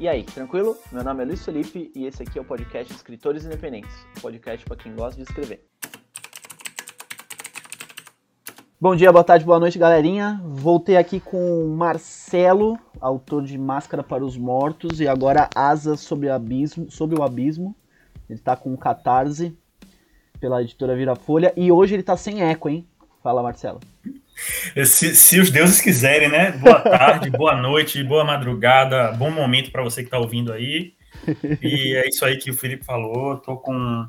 E aí, tranquilo? Meu nome é Luiz Felipe e esse aqui é o podcast Escritores Independentes, podcast para quem gosta de escrever. Bom dia, boa tarde, boa noite, galerinha. Voltei aqui com Marcelo, autor de Máscara para os Mortos e agora Asas sobre o Abismo. Sobre o abismo. Ele está com Catarse pela editora Virafolha e hoje ele está sem eco, hein? Fala, Marcelo. Se, se, os deuses quiserem, né? Boa tarde, boa noite, boa madrugada, bom momento para você que está ouvindo aí. E é isso aí que o Felipe falou. Tô com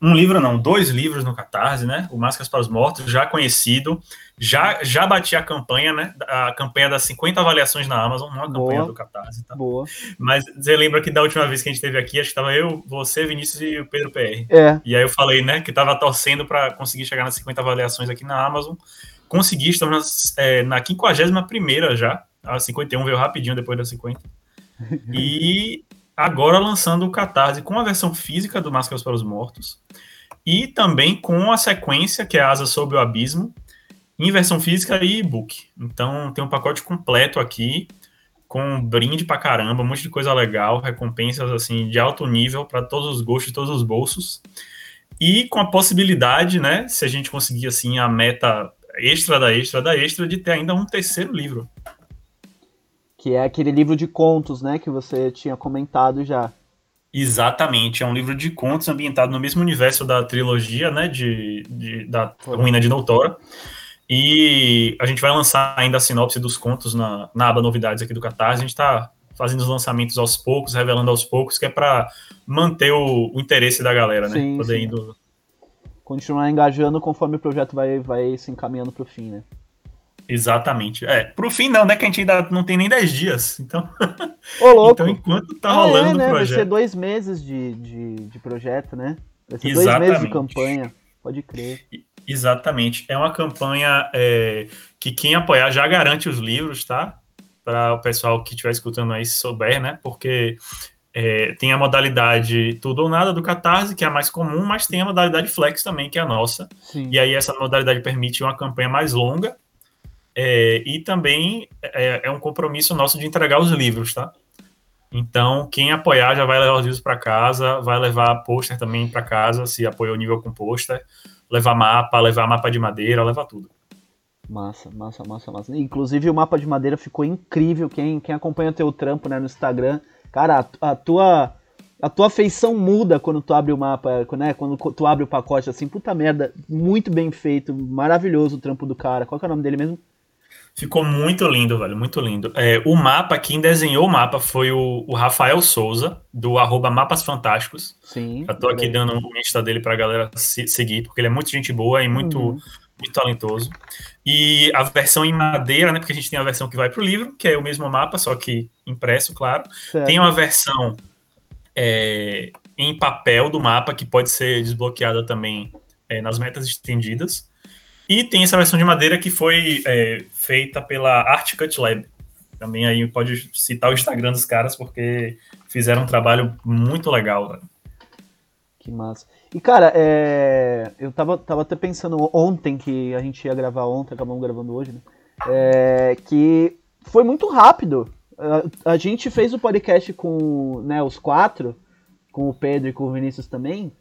um livro, não, dois livros no Catarse, né? O Máscaras para os Mortos, já conhecido. Já, já bati a campanha, né? A campanha das 50 avaliações na Amazon, não a campanha Boa. do Catarse, tá? Boa. Mas você lembra que da última vez que a gente esteve aqui, acho que estava eu, você, Vinícius e o Pedro PR. É. E aí eu falei, né, que estava torcendo para conseguir chegar nas 50 avaliações aqui na Amazon consegui, estamos é, na 51 já. A 51 veio rapidinho depois da 50. E agora lançando o Catarse com a versão física do Máscaras para os Mortos. E também com a sequência, que é Asa Sob o Abismo, em versão física e e-book. Então tem um pacote completo aqui, com brinde pra caramba, um monte de coisa legal, recompensas assim de alto nível para todos os gostos, todos os bolsos. E com a possibilidade, né, se a gente conseguir assim a meta extra da extra da extra de ter ainda um terceiro livro. Que é aquele livro de contos, né, que você tinha comentado já. Exatamente, é um livro de contos ambientado no mesmo universo da trilogia, né, de, de da Ruína de Doutora. E a gente vai lançar ainda a sinopse dos contos na, na aba novidades aqui do Catarse. A gente está fazendo os lançamentos aos poucos, revelando aos poucos, que é para manter o, o, interesse da galera, né? Sim, Poder sim. Indo, continuar engajando conforme o projeto vai, vai se encaminhando para o fim, né? Exatamente. É, pro fim não, né? Que a gente ainda não tem nem 10 dias. Então. Ô, louco. então, enquanto tá rolando é, né? o projeto. Vai ser dois meses de, de, de projeto, né? Vai ser Exatamente. dois meses de campanha. Pode crer. Exatamente. É uma campanha é, que quem apoiar já garante os livros, tá? Para o pessoal que estiver escutando aí souber, né? Porque é, tem a modalidade tudo ou nada do Catarse, que é a mais comum, mas tem a modalidade Flex também, que é a nossa. Sim. E aí essa modalidade permite uma campanha mais longa é, e também é, é, um compromisso nosso de entregar os livros, tá? Então, quem apoiar já vai levar os livros para casa, vai levar pôster também para casa, se apoiou o nível com pôster, levar mapa, levar mapa de madeira, levar tudo. Massa, massa, massa, massa. Inclusive o mapa de madeira ficou incrível. Quem, quem acompanha o teu trampo né, no Instagram Cara, a, a, tua a tua feição muda quando tu abre o mapa, né? Quando tu abre o pacote assim, puta merda, muito bem feito, maravilhoso o trampo do cara. Qual que é o nome dele mesmo? Ficou muito lindo, velho, muito lindo. É, o mapa, quem desenhou o mapa foi o, o Rafael Souza, do arroba Mapas Fantásticos. Sim. Já tô aqui dando o Insta dele pra galera se, seguir, porque ele é muito gente boa e muito, uhum. Muito talentoso. E a versão em madeira, né? Porque a gente tem a versão que vai para o livro, que é o mesmo mapa, só que impresso, claro. Certo. Tem uma versão é, em papel do mapa, que pode ser desbloqueada também é, nas metas estendidas. E tem essa versão de madeira que foi é, feita pela Art Cut Lab. Também aí pode citar o Instagram dos caras, porque fizeram um trabalho muito legal. Né? Que massa. E, cara, é... eu tava, tava até pensando ontem, que a gente ia gravar ontem, acabamos gravando hoje, né? É... Que foi muito rápido. A, a, gente fez o podcast com né, os quatro, com o Pedro e com o Vinícius também.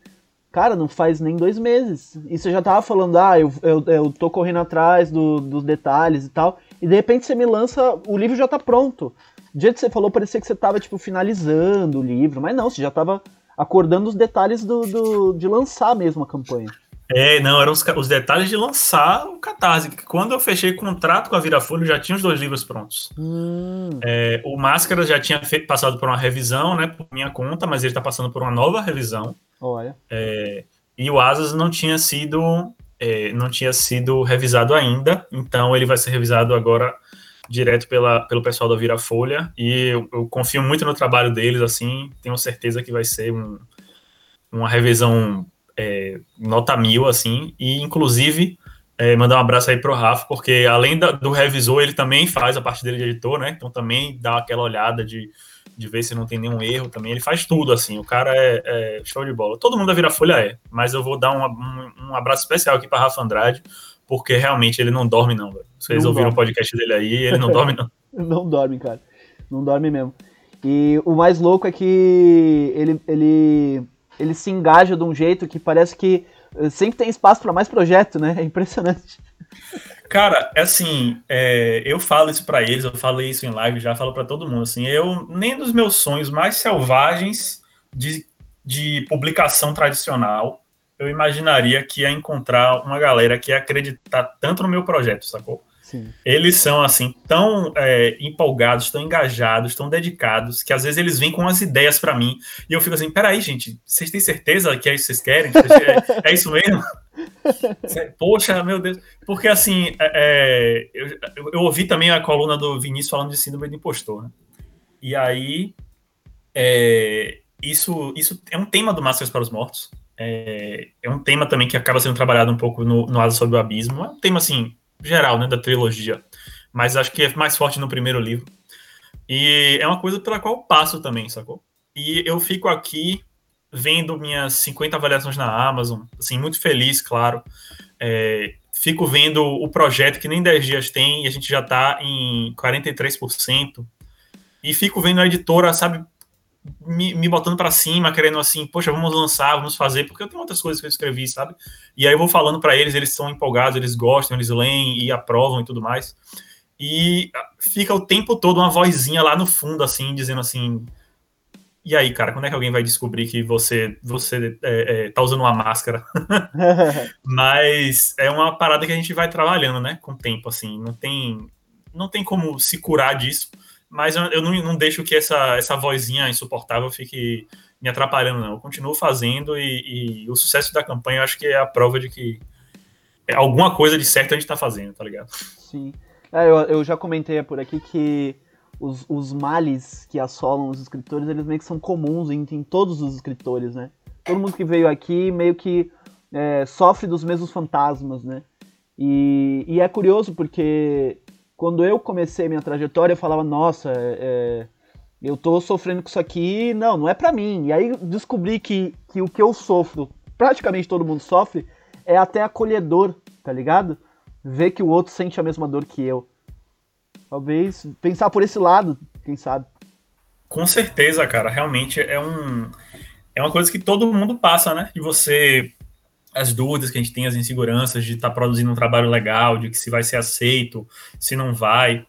Cara, não faz nem dois meses. E você já tava falando, ah, eu, eu, eu tô correndo atrás do, dos detalhes e tal. E de repente você me lança, o livro já tá pronto. Do jeito que você falou, parecia que você tava, tipo, finalizando o livro. Mas não, você já tava acordando os detalhes do, do, de lançar mesmo a campanha. É, não, eram os, os detalhes de lançar o Catarse. Quando eu fechei contrato com a Virafolha, já tinha os dois livros prontos. Hum. É, o Máscara já tinha feito, passado por uma revisão, né, por minha conta, mas ele está passando por uma nova revisão. Olha. É, e o Asas não tinha sido é, não tinha sido revisado ainda, então ele vai ser revisado agora direto pela, pelo pessoal da Virafolha e eu, eu, confio muito no trabalho deles, assim, tenho certeza que vai ser um, uma revisão é, nota mil, assim, e inclusive é, mandar um abraço aí pro Rafa, porque além da, do revisor, ele também faz a parte dele de editor, né, então também dá aquela olhada de, de ver se não tem nenhum erro também, ele faz tudo, assim, o cara é, é show de bola. Todo mundo da Virafolha é, mas eu vou dar um, um, um abraço especial aqui para Rafa Andrade, porque realmente ele não dorme, não, velho. Vocês não ouviram dorme. o podcast dele aí, ele não dorme, não. não dorme, cara. Não dorme mesmo. E o mais louco é que ele, ele, ele se engaja de um jeito que parece que sempre tem espaço para mais projeto, né? É impressionante. Cara, é assim, é, eu falo isso para eles, eu falei isso em live, já falo para todo mundo, assim, eu nem dos meus sonhos mais selvagens de, de publicação tradicional, eu imaginaria que ia encontrar uma galera que ia acreditar tanto no meu projeto, sacou? Sim. Eles são, assim, tão é, empolgados, tão engajados, tão dedicados, que às vezes eles vêm com umas ideias para mim, e eu fico assim, peraí, gente, vocês têm certeza que é isso que vocês querem? É, é isso mesmo? Poxa, meu Deus. Porque, assim, é, é eu, eu, ouvi também a coluna do Vinícius falando de síndrome do impostor, né? E aí, é, isso, isso é um tema do Masters para os Mortos. É, é, um tema também que acaba sendo trabalhado um pouco no, no Asa sobre o Abismo. É um tema, assim, geral, né, da trilogia, mas acho que é mais forte no primeiro livro. E é uma coisa pela qual eu passo também, sacou? E eu fico aqui vendo minhas 50 avaliações na Amazon, assim, muito feliz, claro. É, fico vendo o projeto que nem 10 dias tem e a gente já está em 43%. E fico vendo a editora, sabe, me, me botando para cima, querendo assim, poxa, vamos lançar, vamos fazer, porque eu tenho outras coisas que eu escrevi, sabe? E aí eu vou falando para eles, eles são empolgados, eles gostam, eles leem e aprovam e tudo mais. E fica o tempo todo uma vozinha lá no fundo, assim, dizendo assim. E aí, cara, quando é que alguém vai descobrir que você você é, é, tá usando uma máscara? Mas é uma parada que a gente vai trabalhando, né? Com o tempo, assim. Não tem, não tem como se curar disso mas eu, não, não, deixo que essa, essa vozinha insuportável fique me atrapalhando, não. Eu continuo fazendo e, e o sucesso da campanha eu acho que é a prova de que é alguma coisa de certo a gente tá fazendo, tá ligado? Sim. É, eu, eu já comentei por aqui que os, os males que assolam os escritores, eles meio que são comuns em, em todos os escritores, né? Todo mundo que veio aqui meio que é, sofre dos mesmos fantasmas, né? E, e é curioso porque quando eu comecei minha trajetória, eu falava, nossa, é, é, eu tô sofrendo com isso aqui, não, não é para mim. E aí descobri que, que o que eu sofro, praticamente todo mundo sofre, é até acolhedor, tá ligado? Ver que o outro sente a mesma dor que eu. Talvez pensar por esse lado, quem sabe. Com certeza, cara. Realmente é um é uma coisa que todo mundo passa, né? De você as dúvidas que a gente tem, as inseguranças de estar tá produzindo um trabalho legal, de que se vai ser aceito, se não vai.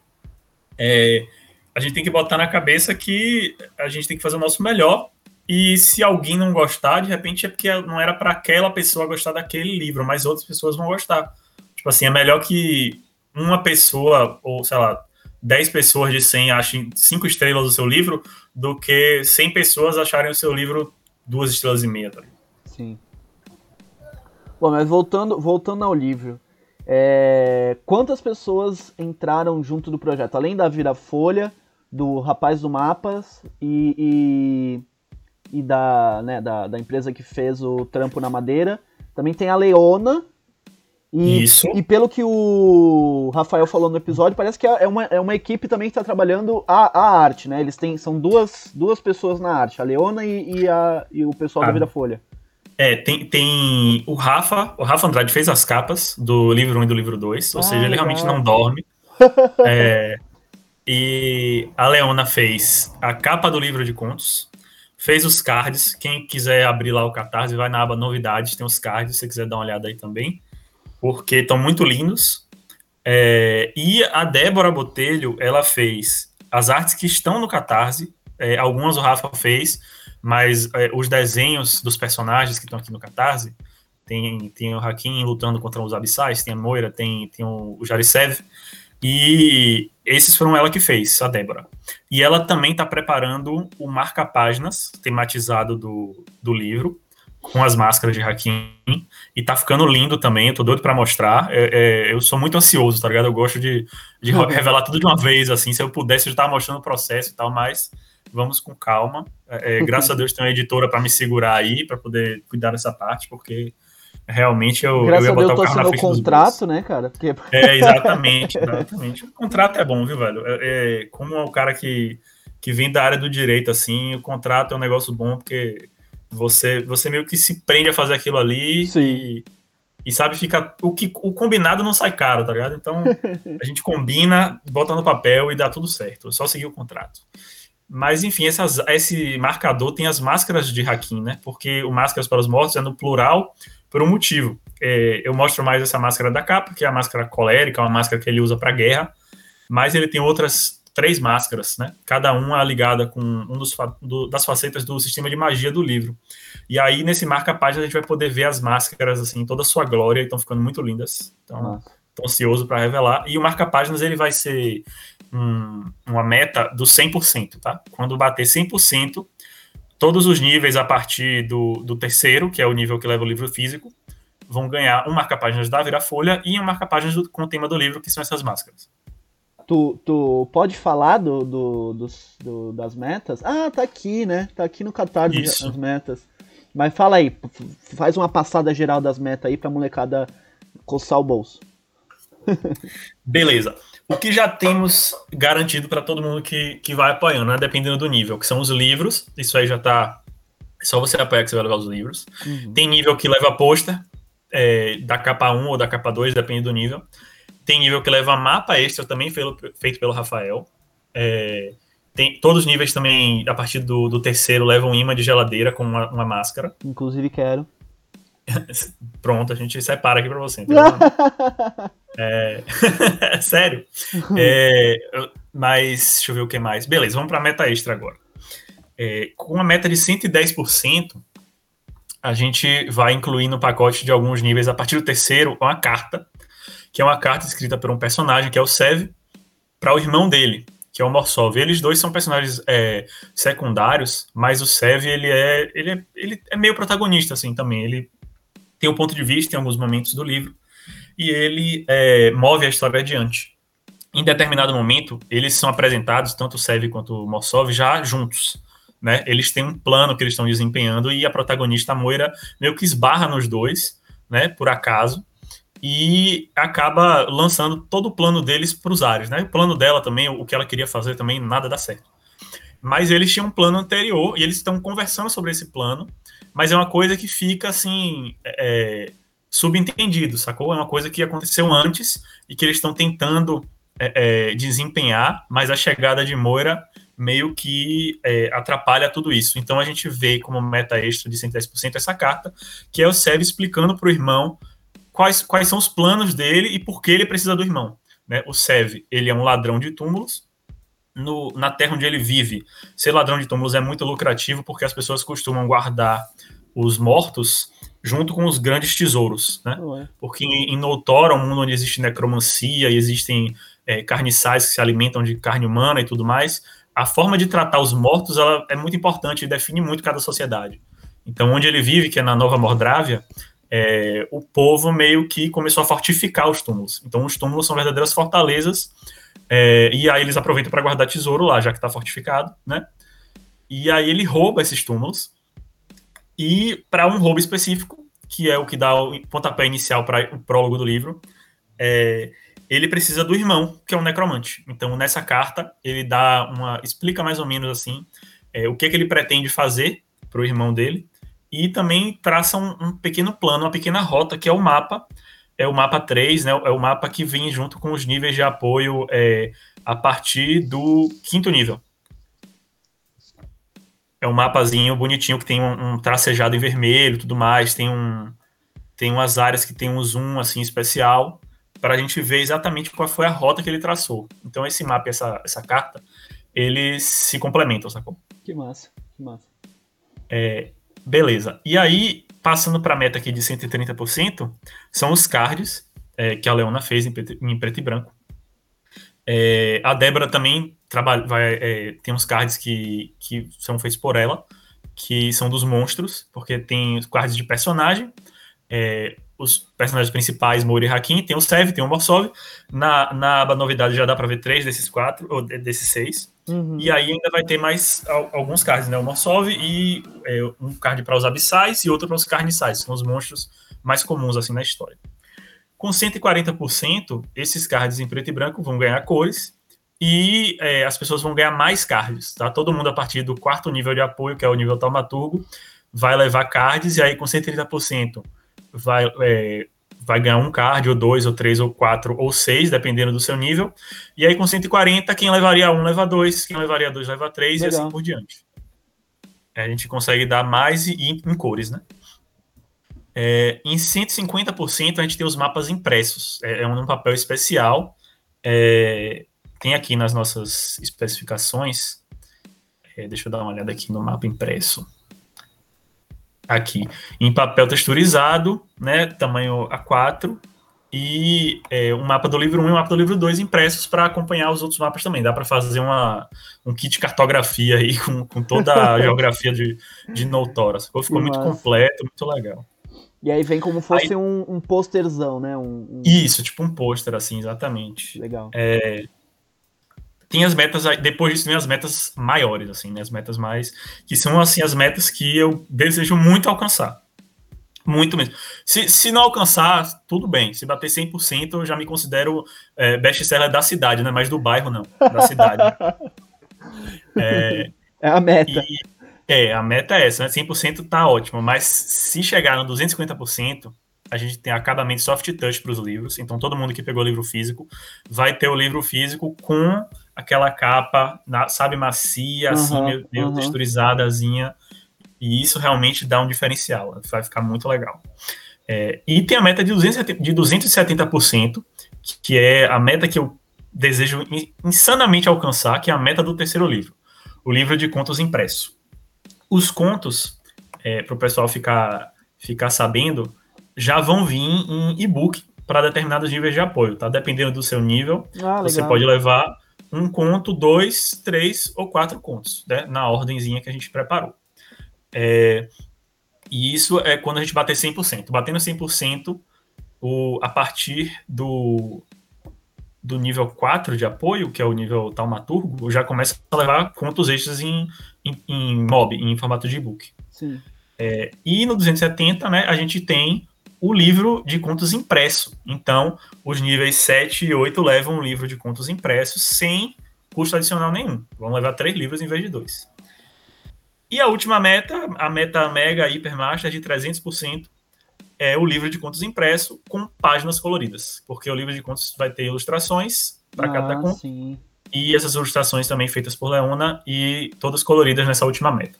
É, a gente tem que botar na cabeça que a gente tem que fazer o nosso melhor. E se alguém não gostar, de repente é porque não era para aquela pessoa gostar daquele livro, mas outras pessoas vão gostar. Tipo assim, é melhor que uma pessoa, ou sei lá, 10 pessoas de 100 achem 5 estrelas do seu livro, do que 100 pessoas acharem o seu livro duas estrelas e meia. Tá? Sim. Bom, mas voltando, voltando ao livro, é, quantas pessoas entraram junto do projeto? Além da Vira Folha, do Rapaz do Mapas e, e, e da, né, da, da, empresa que fez o Trampo na Madeira, também tem a Leona. E, Isso. e pelo que o Rafael falou no episódio, parece que é uma, é uma equipe também que está trabalhando a, a arte, né? Eles têm, são duas, duas pessoas na arte, a Leona e, e, a, e o pessoal ah. da Vida Folha. É, tem, tem o Rafa, o Rafa Andrade fez as capas do livro 1 e do livro 2, ou ah, seja, ele legal. realmente não dorme. é, e a Leona fez a capa do livro de contos, fez os cards. Quem quiser abrir lá o Catarse, vai na aba Novidades, tem os cards, se você quiser dar uma olhada aí também, porque estão muito lindos. É, e a Débora Botelho, ela fez as artes que estão no Catarse, é, algumas o Rafa fez, mas é, os desenhos dos personagens que estão aqui no Catarse, tem, tem o Hakim lutando contra os abissais, tem a Moira, tem, tem o, o Jarisev, e esses foram ela que fez, a Débora. E ela também está preparando o marca-páginas tematizado do, do livro, com as máscaras de Hakim, e tá ficando lindo também, eu tô doido para mostrar. É, é, eu sou muito ansioso, tá ligado? Eu gosto de, de revelar tudo de uma vez, assim, se eu pudesse, eu já tava mostrando o processo e tal, mas vamos com calma. É, é graças a Deus tem uma editora para me segurar aí, para poder cuidar dessa parte, porque realmente eu, graças eu ia botar a Deus, o carro na frente contrato, né, cara? Porque... É, exatamente, exatamente. O contrato é bom, viu, velho? É, é, como é o cara que, que vem da área do direito, assim, o contrato é um negócio bom, porque você, você meio que se prende a fazer aquilo ali Sim. e e sabe, fica. O, que, o combinado não sai caro, tá ligado? Então, a gente combina, bota no papel e dá tudo certo. É só seguir o contrato. Mas, enfim, essas, esse marcador tem as máscaras de Hakim, né? Porque o Máscaras para os Mortos é no plural por um motivo. É, eu mostro mais essa máscara da capa, que é a máscara colérica, uma máscara que ele usa para guerra, mas ele tem outras três máscaras, né? Cada uma ligada com um dos, do, das facetas do sistema de magia do livro. E aí, nesse marca-página, a gente vai poder ver as máscaras, assim, toda a sua glória, estão ficando muito lindas. Então, estou ansioso para revelar. E o marca-páginas, ele vai ser um, uma meta do 100%, tá? Quando bater 100%, todos os níveis a partir do, do terceiro, que é o nível que leva o livro físico, vão ganhar um marca-páginas da Vira-Folha e um marca-páginas com o tema do livro, que são essas máscaras. Tu, tu pode falar do, do, dos, do, das metas? Ah, tá aqui, né? Tá aqui no Catarse as metas. Mas fala aí, faz uma passada geral das metas aí pra molecada coçar o bolso. Beleza. O que já temos garantido para todo mundo que, que vai apoiando, né? Dependendo do nível, que são os livros. Isso aí já tá. É só você apoiar que você vai levar os livros. Uhum. Tem nível que leva pôster, é, da capa 1 ou da capa 2, depende do nível. Tem nível que leva mapa extra também, feito, feito pelo Rafael. É, tem, todos os níveis também, a partir do, do terceiro, levam imã de geladeira com uma, uma máscara. Inclusive quero. Pronto, a gente separa aqui para você. é... Sério? É... Mas deixa eu ver o que mais. Beleza, vamos para a meta extra agora. É... Com uma meta de 110%, a gente vai incluir no pacote de alguns níveis, a partir do terceiro, uma carta, que é uma carta escrita por um personagem, que é o Sev, para o irmão dele, que é o Morsov. Eles dois são personagens é, secundários, mas o Sev, ele é, ele é, ele é meio protagonista, assim, também. Ele tem o um ponto de vista em alguns momentos do livro e ele é, move a história adiante. Em determinado momento, eles são apresentados, tanto o Sev quanto o Morsov, já juntos. Né? Eles têm um plano que eles estão desempenhando e a protagonista, a Moira, meio que esbarra nos dois, né, por acaso, e acaba lançando todo o plano deles para os ares. Né? O plano dela também, o que ela queria fazer também, nada dá certo. Mas eles tinham um plano anterior e eles estão conversando sobre esse plano mas é uma coisa que fica assim é, subentendido, sacou? É uma coisa que aconteceu antes e que eles estão tentando é, é, desempenhar, mas a chegada de Moira meio que é, atrapalha tudo isso. Então a gente vê como meta extra de 110% essa carta, que é o Sev explicando para o irmão quais, quais são os planos dele e por que ele precisa do irmão. Né? O Sev, ele é um ladrão de túmulos, no, na terra onde ele vive, ser ladrão de túmulos é muito lucrativo porque as pessoas costumam guardar os mortos junto com os grandes tesouros, né? É. Porque em, em Noutora, um mundo onde existe necromancia e existem é, carniçais que se alimentam de carne humana e tudo mais, a forma de tratar os mortos ela é muito importante e define muito cada sociedade. Então, onde ele vive, que é na Nova Mordrávia, é, o povo meio que começou a fortificar os túmulos. Então, os túmulos são verdadeiras fortalezas é, e aí eles aproveitam para guardar tesouro lá, já que está fortificado, né? E aí ele rouba esses túmulos. E para um roubo específico, que é o que dá o pontapé inicial para o prólogo do livro, é, ele precisa do irmão, que é um necromante. Então, nessa carta, ele dá uma. explica mais ou menos assim é, o que, que ele pretende fazer para o irmão dele. E também traça um, um pequeno plano, uma pequena rota, que é o mapa é o mapa 3, né? É o mapa que vem junto com os níveis de apoio é, a partir do quinto nível. É um mapazinho bonitinho que tem um, um tracejado em vermelho tudo mais, tem um tem umas áreas que tem um zoom assim especial para a gente ver exatamente qual foi a rota que ele traçou. Então esse mapa e essa, essa carta, eles se complementam, sacou? Que massa, que massa. É, beleza. E aí, passando para a meta aqui de 130%, são os cards é, que a Leona fez em preto, em preto e branco. É, a Débora também trabalha, vai, é, tem uns cards que, que são feitos por ela, que são dos monstros, porque tem os cards de personagem, é, os personagens principais, Mori e Hakim, tem o Sev, tem o Morsov. Na, na aba novidade já dá para ver três desses quatro, ou desses seis. Uhum. E aí ainda vai ter mais alguns cards, né? O Morsov e é, um card para os abissais e outro para os carniçais, são os monstros mais comuns assim na história. Com 140%, esses cards em preto e branco vão ganhar cores e é, as pessoas vão ganhar mais cards, tá? Todo mundo a partir do quarto nível de apoio, que é o nível taumaturgo, vai levar cards e aí com 130% vai, é, vai ganhar um card, ou dois, ou três, ou quatro, ou seis, dependendo do seu nível. E aí com 140, quem levaria um leva dois, quem levaria dois leva três, Legal. e assim por diante. A gente consegue dar mais e, e em cores, né? É, em 150% a gente tem os mapas impressos. É, é um papel especial. É, tem aqui nas nossas especificações. É, deixa eu dar uma olhada aqui no mapa impresso aqui em papel texturizado, né, tamanho A4, e é, um mapa do livro 1 e um mapa do livro 2 impressos para acompanhar os outros mapas também. Dá para fazer uma, um kit cartografia aí com, com toda a geografia de, de Noutora. Ficou, ficou muito completo, muito legal. E aí vem como fosse aí, um, um posterzão, né? Um, um... Isso, tipo um pôster, assim, exatamente. Legal. É, tem as metas, depois disso vem as metas maiores, assim, né? As metas mais. Que são, assim, as metas que eu desejo muito alcançar. Muito mesmo. Se, se não alcançar, tudo bem. Se bater 100%, eu já me considero é, best-seller da cidade, não é mais do bairro, não. Da cidade. é, é a meta. E, é, a meta é essa, né? 100% tá ótimo. Mas se chegar no 250%, a gente tem acabamento soft touch para os livros. Então, todo mundo que pegou o livro físico vai ter o livro físico com aquela capa, sabe, macia, uhum, assim, meio, meio uhum. texturizadazinha. E isso realmente dá um diferencial. Vai ficar muito legal. É, e tem a meta de, 270, de 270%, que é a meta que eu desejo insanamente alcançar, que é a meta do terceiro livro. O livro de contos impresso. Os contos, é, para o pessoal ficar, ficar sabendo, já vão vir em e-book para determinados níveis de apoio, tá? Dependendo do seu nível, ah, você pode levar um conto, dois, três ou quatro contos, né? Na ordemzinha que a gente preparou. É, e isso é quando a gente bater 100%. Batendo 100%, o, a partir do, do nível 4 de apoio, que é o nível taumaturgo, já começa a levar contos extras em, em, em mob, em formato de e-book. É, e no 270, né, a gente tem o livro de contos impresso. Então, os níveis 7 e 8 levam um livro de contos impressos sem custo adicional nenhum. Vão levar três livros em vez de dois. E a última meta, a meta Mega Hypermaster de 300%, é o livro de contos impresso com páginas coloridas. Porque o livro de contos vai ter ilustrações para ah, cada conto. Sim. E essas ilustrações também feitas por Leona e todas coloridas nessa última meta.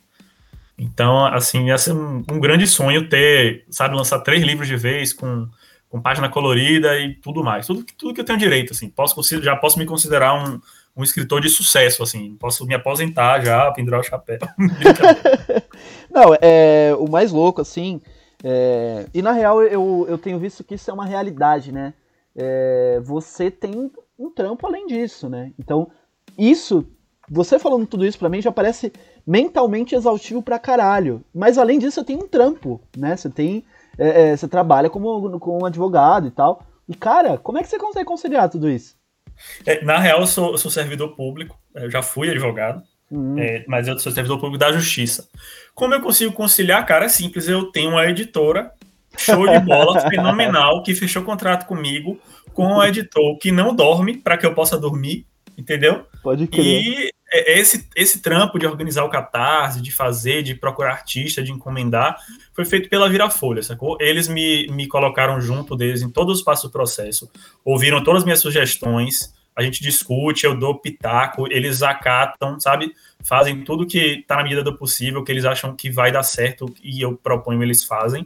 Então, assim, ia ser um, um, grande sonho ter, sabe, lançar três livros de vez com, com página colorida e tudo mais. Tudo, tudo que eu tenho direito, assim. Posso, já posso me considerar um, um escritor de sucesso, assim. Posso me aposentar já, pendurar o chapéu. Não, é o mais louco, assim. É, e na real, eu, eu tenho visto que isso é uma realidade, né? É, você tem um trampo além disso, né? Então, isso, você falando tudo isso para mim já parece mentalmente exaustivo pra caralho. Mas além disso, você tem um trampo, né? Você tem. É, é, você trabalha como, como um advogado e tal. E, cara, como é que você consegue conciliar tudo isso? É, na real, eu sou, eu sou, servidor público, eu já fui advogado, uhum. é, mas eu sou servidor público da justiça. Como eu consigo conciliar, cara, é simples, eu tenho uma editora, show de bola, fenomenal, que fechou contrato comigo, com um editor que não dorme para que eu possa dormir, entendeu? Pode crer. E é, é esse, esse trampo de organizar o catarse, de fazer, de procurar artista, de encomendar, foi feito pela Virafolha, sacou? Eles me, me colocaram junto deles em todos os passos do processo, ouviram todas as minhas sugestões, a gente discute, eu dou pitaco, eles acatam, sabe? Fazem tudo que está na medida do possível, que eles acham que vai dar certo e eu proponho, eles fazem.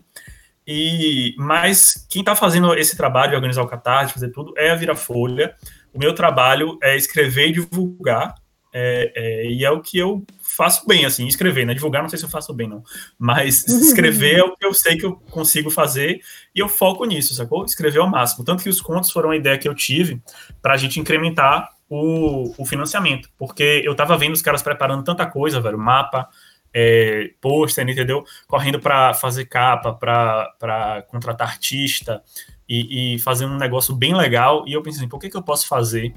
E mas quem está fazendo esse trabalho de organizar o catarse, fazer tudo, é a Virafolha. O meu trabalho é escrever e divulgar é, é, e é o que eu faço bem, assim, escrever, né? Divulgar, não sei se eu faço bem, não. Mas escrever é o que eu sei que eu consigo fazer e eu foco nisso, sacou? Escrever ao máximo. Tanto que os contos foram uma ideia que eu tive para a gente incrementar o, o, financiamento. Porque eu tava vendo os caras preparando tanta coisa, velho, mapa, é, pôster, entendeu? Correndo para fazer capa, para contratar artista e, e fazer um negócio bem legal. E eu pensei, assim, por que, que eu posso fazer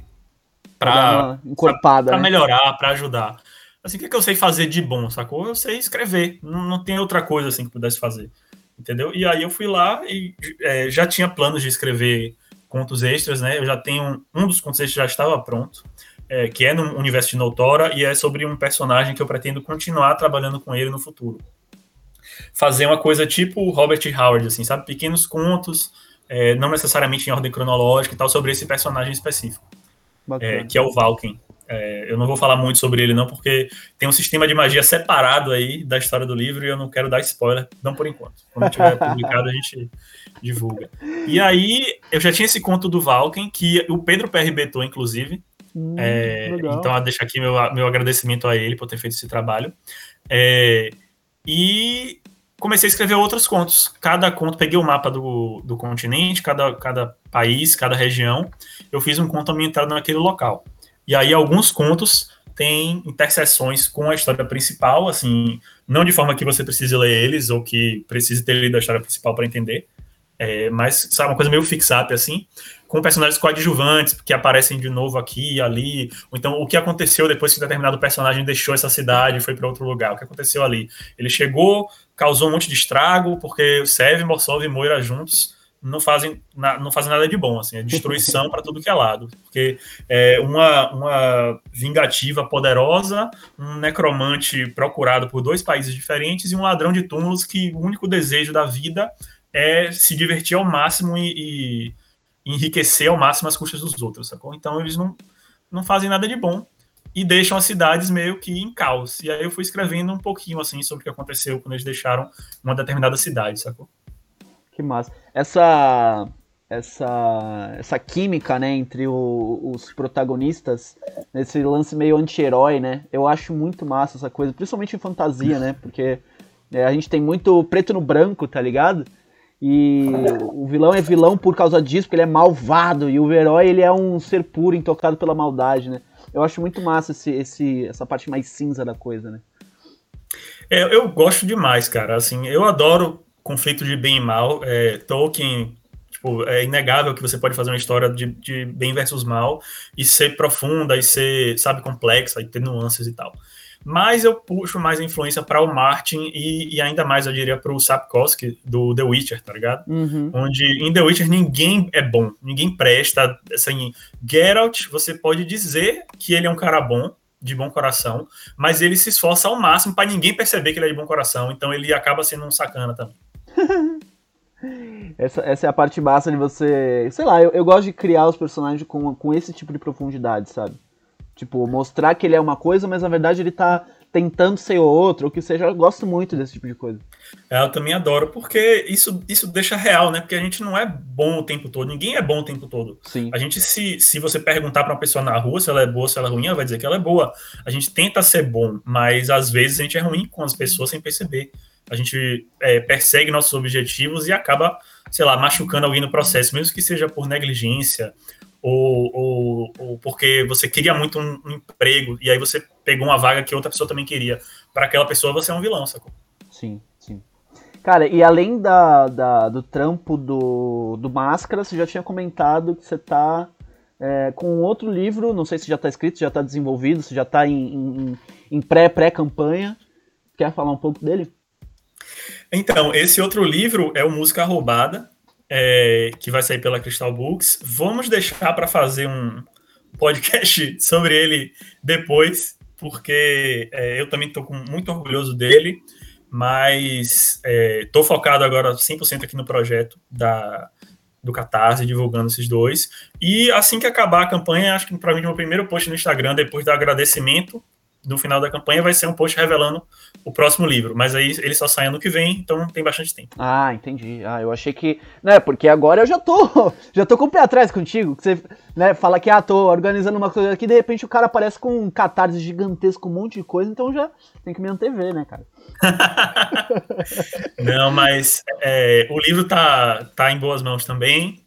para encorpada, né? melhorar, para ajudar. Assim, o que, é que eu sei fazer de bom, sacou? Eu sei escrever, não, não tem outra coisa assim que pudesse fazer, entendeu? E aí eu fui lá e é, já tinha planos de escrever contos extras, né? Eu já tenho um dos contos extras já estava pronto, é, que é no universo de Noutora e é sobre um personagem que eu pretendo continuar trabalhando com ele no futuro. Fazer uma coisa tipo Robert Howard, assim, sabe? Pequenos contos é, não necessariamente em ordem cronológica e tal, sobre esse personagem específico, é, que é o Valken. É, eu não vou falar muito sobre ele, não, porque tem um sistema de magia separado aí da história do livro e eu não quero dar spoiler, não por enquanto. Quando tiver publicado, a gente divulga. E aí, eu já tinha esse conto do Valken, que o Pedro PR betou, inclusive. Hum, é, então, eu deixo aqui meu, meu agradecimento a ele por ter feito esse trabalho. É, e comecei a escrever outros contos. Cada conto, peguei o mapa do, do continente, cada, cada país, cada região. Eu fiz um conto ambientado naquele local. E aí alguns contos têm interseções com a história principal, assim, não de forma que você precise ler eles ou que precise ter lido a história principal para entender, é, mas sabe uma coisa meio fix-up assim, com personagens coadjuvantes que aparecem de novo aqui e ali, ou então o que aconteceu depois que determinado personagem deixou essa cidade e foi para outro lugar, o que aconteceu ali? Ele chegou, causou um monte de estrago porque Sev, Morsov e Moira juntos não fazem, não fazem nada de bom, assim, é destruição para tudo que é lado. Porque é uma, uma vingativa poderosa, um necromante procurado por dois países diferentes e um ladrão de túmulos que o único desejo da vida é se divertir ao máximo e, e enriquecer ao máximo as custas dos outros, sacou? Então eles não, não fazem nada de bom e deixam as cidades meio que em caos. E aí eu fui escrevendo um pouquinho assim sobre o que aconteceu quando eles deixaram uma determinada cidade, sacou? Que massa. Essa essa essa química, né, entre o, os protagonistas, nesse lance meio anti-herói, né? Eu acho muito massa essa coisa, principalmente em fantasia, né? Porque é, a gente tem muito preto no branco, tá ligado? E o vilão é vilão por causa disso, porque ele é malvado, e o herói ele é um ser puro, intocado pela maldade, né? Eu acho muito massa esse, esse, essa parte mais cinza da coisa, né? É, eu gosto demais, cara. Assim, eu adoro conflito de bem e mal. É, Tolkien, tipo, é inegável que você pode fazer uma história de, de, bem versus mal e ser profunda e ser, sabe, complexa e ter nuances e tal. Mas eu puxo mais a influência para o Martin e, e, ainda mais, eu diria, para o Sapkowski do The Witcher, tá ligado? Uhum. Onde em The Witcher ninguém é bom, ninguém presta. Assim, Geralt, você pode dizer que ele é um cara bom, de bom coração, mas ele se esforça ao máximo para ninguém perceber que ele é de bom coração, então ele acaba sendo um sacana também. essa, essa é a parte massa de você. Sei lá, eu, eu gosto de criar os personagens com, com esse tipo de profundidade, sabe? Tipo, mostrar que ele é uma coisa, mas na verdade ele tá tentando ser outro, ou que seja, eu gosto muito desse tipo de coisa. É, eu também adoro, porque isso, isso deixa real, né? Porque a gente não é bom o tempo todo, ninguém é bom o tempo todo. Sim. A gente, se, se você perguntar para uma pessoa na rua se ela é boa, se ela é ruim, ela vai dizer que ela é boa. A gente tenta ser bom, mas às vezes a gente é ruim com as pessoas sem perceber a gente é, persegue nossos objetivos e acaba, sei lá, machucando alguém no processo, mesmo que seja por negligência ou, ou, ou porque você queria muito um, um, emprego e aí você pegou uma vaga que outra pessoa também queria. Para aquela pessoa você é um vilão, sacou? Sim, sim. Cara, e além da, da, do trampo do, do Máscara, você já tinha comentado que você tá é, com outro livro, não sei se já está escrito, se já está desenvolvido, se já está em, em, em pré-pré-campanha. Quer falar um pouco dele? Então, esse outro livro é o Música Roubada, é, que vai sair pela Crystal Books. Vamos deixar para fazer um podcast sobre ele depois, porque é, eu também estou muito orgulhoso dele, mas estou é, focado agora 100% aqui no projeto da, do Catarse, divulgando esses dois. E assim que acabar a campanha, acho que para mim, meu primeiro post no Instagram, depois do agradecimento no final da campanha vai ser um post revelando o próximo livro, mas aí ele só sai ano que vem, então tem bastante tempo. Ah, entendi. Ah, eu achei que, né, porque agora eu já tô, já tô com o pé atrás contigo, que você, né, fala que ah, tô organizando uma coisa aqui, de repente o cara aparece com um catarse gigantesco, um monte de coisa, então já tem que me antever, né, cara? Não, mas é, o livro tá, tá em boas mãos também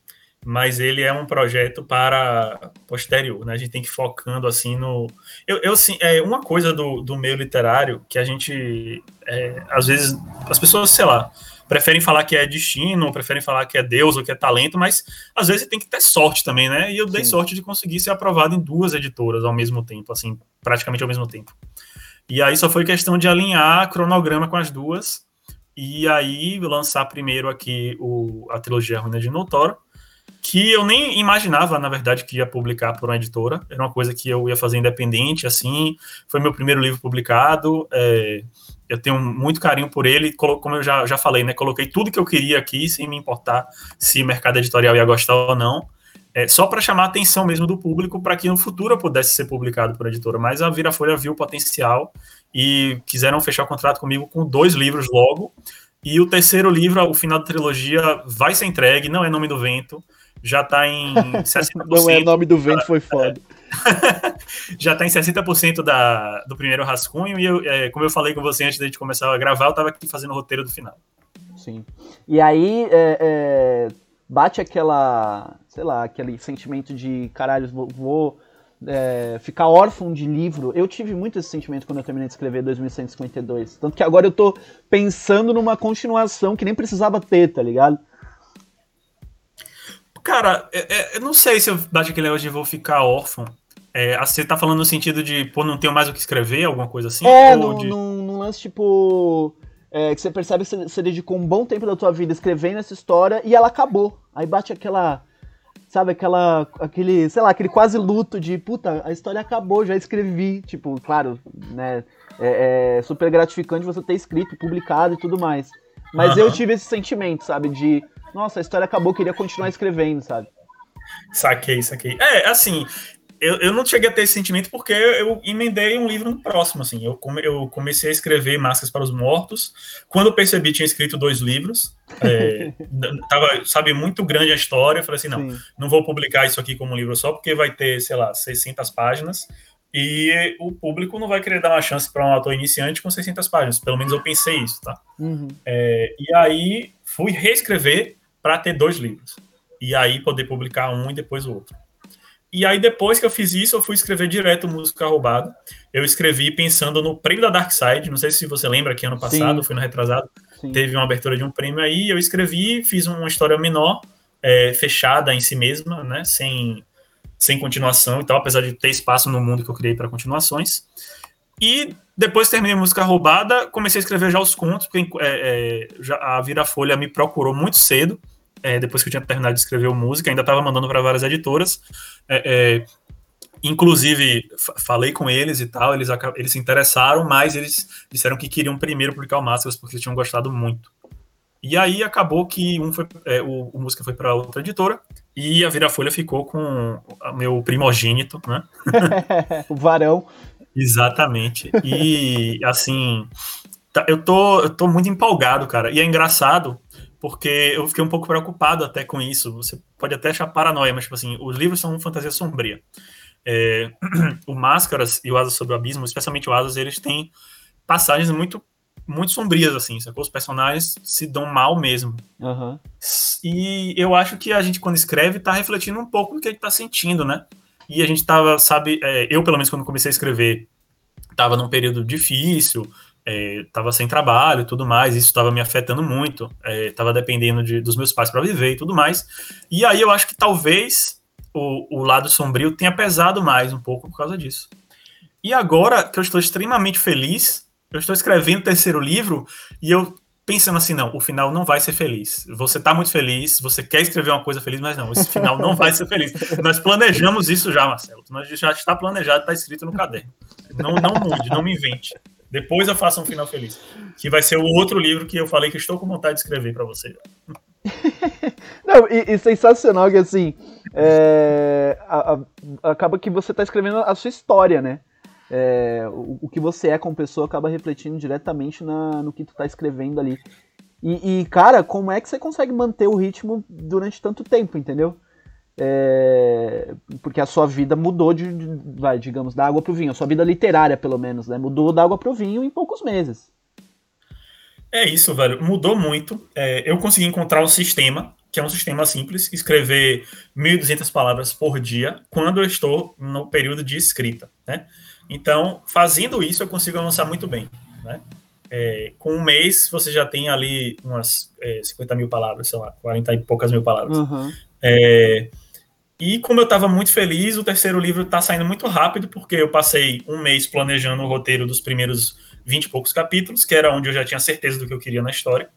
mas ele é um projeto para posterior, né? A gente tem que ir focando assim no. Eu, eu assim, é uma coisa do, do meio literário que a gente é, às vezes as pessoas, sei lá, preferem falar que é destino, preferem falar que é Deus ou que é talento, mas às vezes tem que ter sorte também, né? E eu dei Sim. sorte de conseguir ser aprovado em duas editoras ao mesmo tempo, assim, praticamente ao mesmo tempo. E aí só foi questão de alinhar cronograma com as duas. E aí lançar primeiro aqui o, a trilogia Ruína de Notório que eu nem imaginava, na verdade, que ia publicar por uma editora. Era uma coisa que eu ia fazer independente, assim. Foi meu primeiro livro publicado. É, eu tenho muito carinho por ele, como eu já, já falei, né? Coloquei tudo que eu queria aqui, sem me importar se o mercado editorial ia gostar ou não. É, só para chamar a atenção mesmo do público para que no futuro eu pudesse ser publicado por editora. Mas a Virafolha viu o potencial e quiseram fechar o contrato comigo com dois livros logo. E o terceiro livro, o final da trilogia, vai ser entregue, não é Nome do Vento, já está em 60%. não é Nome do Vento, foi foda. já está em 60% da, do primeiro rascunho, e eu, é, como eu falei com você antes da gente começar a gravar, eu estava aqui fazendo o roteiro do final. Sim. E aí, é, é, bate aquela, sei lá, aquele sentimento de caralho, vou, vou é, ficar órfão de livro. Eu tive muito esse sentimento quando eu terminei de escrever 2152. Tanto que agora eu tô pensando numa continuação que nem precisava ter, tá ligado? Cara, é, é, eu não sei se eu bate aquele negócio de vou ficar órfão. É, você tá falando no sentido de, pô, não tenho mais o que escrever, alguma coisa assim? É, num, de... num lance tipo. É, que você percebe que você dedicou um bom tempo da tua vida escrevendo essa história e ela acabou. Aí bate aquela sabe, aquela, aquele, sei lá, aquele quase luto de, puta, a história acabou, já escrevi, tipo, claro, né, é, é super gratificante você ter escrito, publicado e tudo mais. Mas uhum. eu tive esse sentimento, sabe, de, nossa, a história acabou, queria continuar escrevendo, sabe? Saquei, saquei. É, assim, eu, eu não cheguei a ter esse sentimento porque eu emendei um livro no próximo, assim. Eu, come, eu comecei a escrever Máscaras para os Mortos. Quando eu percebi, tinha escrito dois livros. É, tava, sabe, muito grande a história. Eu falei assim, não, Sim. não vou publicar isso aqui como um livro só, porque vai ter, sei lá, 600 páginas. E o público não vai querer dar uma chance para um autor iniciante com 600 páginas. Pelo menos eu pensei isso, tá? Uhum. É, e aí fui reescrever para ter dois livros. E aí poder publicar um e depois o outro. E aí, depois que eu fiz isso, eu fui escrever direto música roubada. Eu escrevi pensando no prêmio da Dark Side. Não sei se você lembra que ano passado, foi no retrasado, Sim. teve uma abertura de um prêmio aí. Eu escrevi, fiz uma história menor, é, fechada em si mesma, né? Sem, sem continuação e tal, apesar de ter espaço no mundo que eu criei para continuações. E depois terminei música roubada, comecei a escrever já os contos, porque é, é, já, a Vira Folha me procurou muito cedo é, depois que eu tinha terminado de escrever o música, ainda estava mandando para várias editoras. É, é, inclusive, falei com eles e tal, eles, eles se interessaram, mas eles disseram que queriam primeiro publicar o Máscaras porque eles tinham gostado muito. E aí acabou que um foi, é, o, o música foi para outra editora e a Virafolha ficou com o meu primogênito, né? o varão. Exatamente. E assim, tá, eu tô, eu tô muito empolgado, cara. E é engraçado porque eu fiquei um pouco preocupado até com isso. Você pode até achar paranoia, mas, tipo assim, os livros são fantasia sombria. É, o Máscaras e o Asas sobre o Abismo, especialmente o Asas, eles têm passagens muito muito sombrias, assim, sacou? Os personagens se dão mal mesmo. Uhum. E eu acho que a gente, quando escreve, tá refletindo um pouco do que a gente tá sentindo, né? E a gente tava, sabe, é, eu, pelo menos, quando comecei a escrever, tava num período difícil, estava é, sem trabalho e tudo mais, isso estava me afetando muito, estava é, dependendo de, dos meus pais para viver e tudo mais. E aí eu acho que talvez o, o lado sombrio tenha pesado mais um pouco por causa disso. E agora que eu estou extremamente feliz, eu estou escrevendo o terceiro livro e eu pensando assim, não, o final não vai ser feliz. Você está muito feliz, você quer escrever uma coisa feliz, mas não, esse final não vai ser feliz. Nós planejamos isso já, Marcelo. Nós já está planejado, está escrito no caderno. Não, não mude, não me invente. Depois eu faço um final feliz. Que vai ser o outro livro que eu falei que estou com vontade de escrever para você. Não, e, e, sensacional que assim. É, a, a, acaba que você está escrevendo a sua história, né? É, o, o, que você é como pessoa acaba refletindo diretamente na, no que tu está escrevendo ali. E, e, cara, como é que você consegue manter o ritmo durante tanto tempo, entendeu? É, porque a sua vida mudou de, de, vai, digamos, da água para o vinho. A sua vida literária, pelo menos, né? Mudou da água para o vinho em poucos meses. É isso, velho. Mudou muito. É, eu consegui encontrar um sistema, que é um sistema simples, escrever 1.200 palavras por dia quando eu estou no período de escrita, né? Então, fazendo isso, eu consigo avançar muito bem, né? É, com um mês, você já tem ali umas é, 50 mil palavras, sei lá, 40 e poucas mil palavras. Uhum. É, e como eu estava muito feliz, o terceiro livro está saindo muito rápido, porque eu passei um mês planejando o roteiro dos primeiros 20 e poucos capítulos, que era onde eu já tinha certeza do que eu queria na história.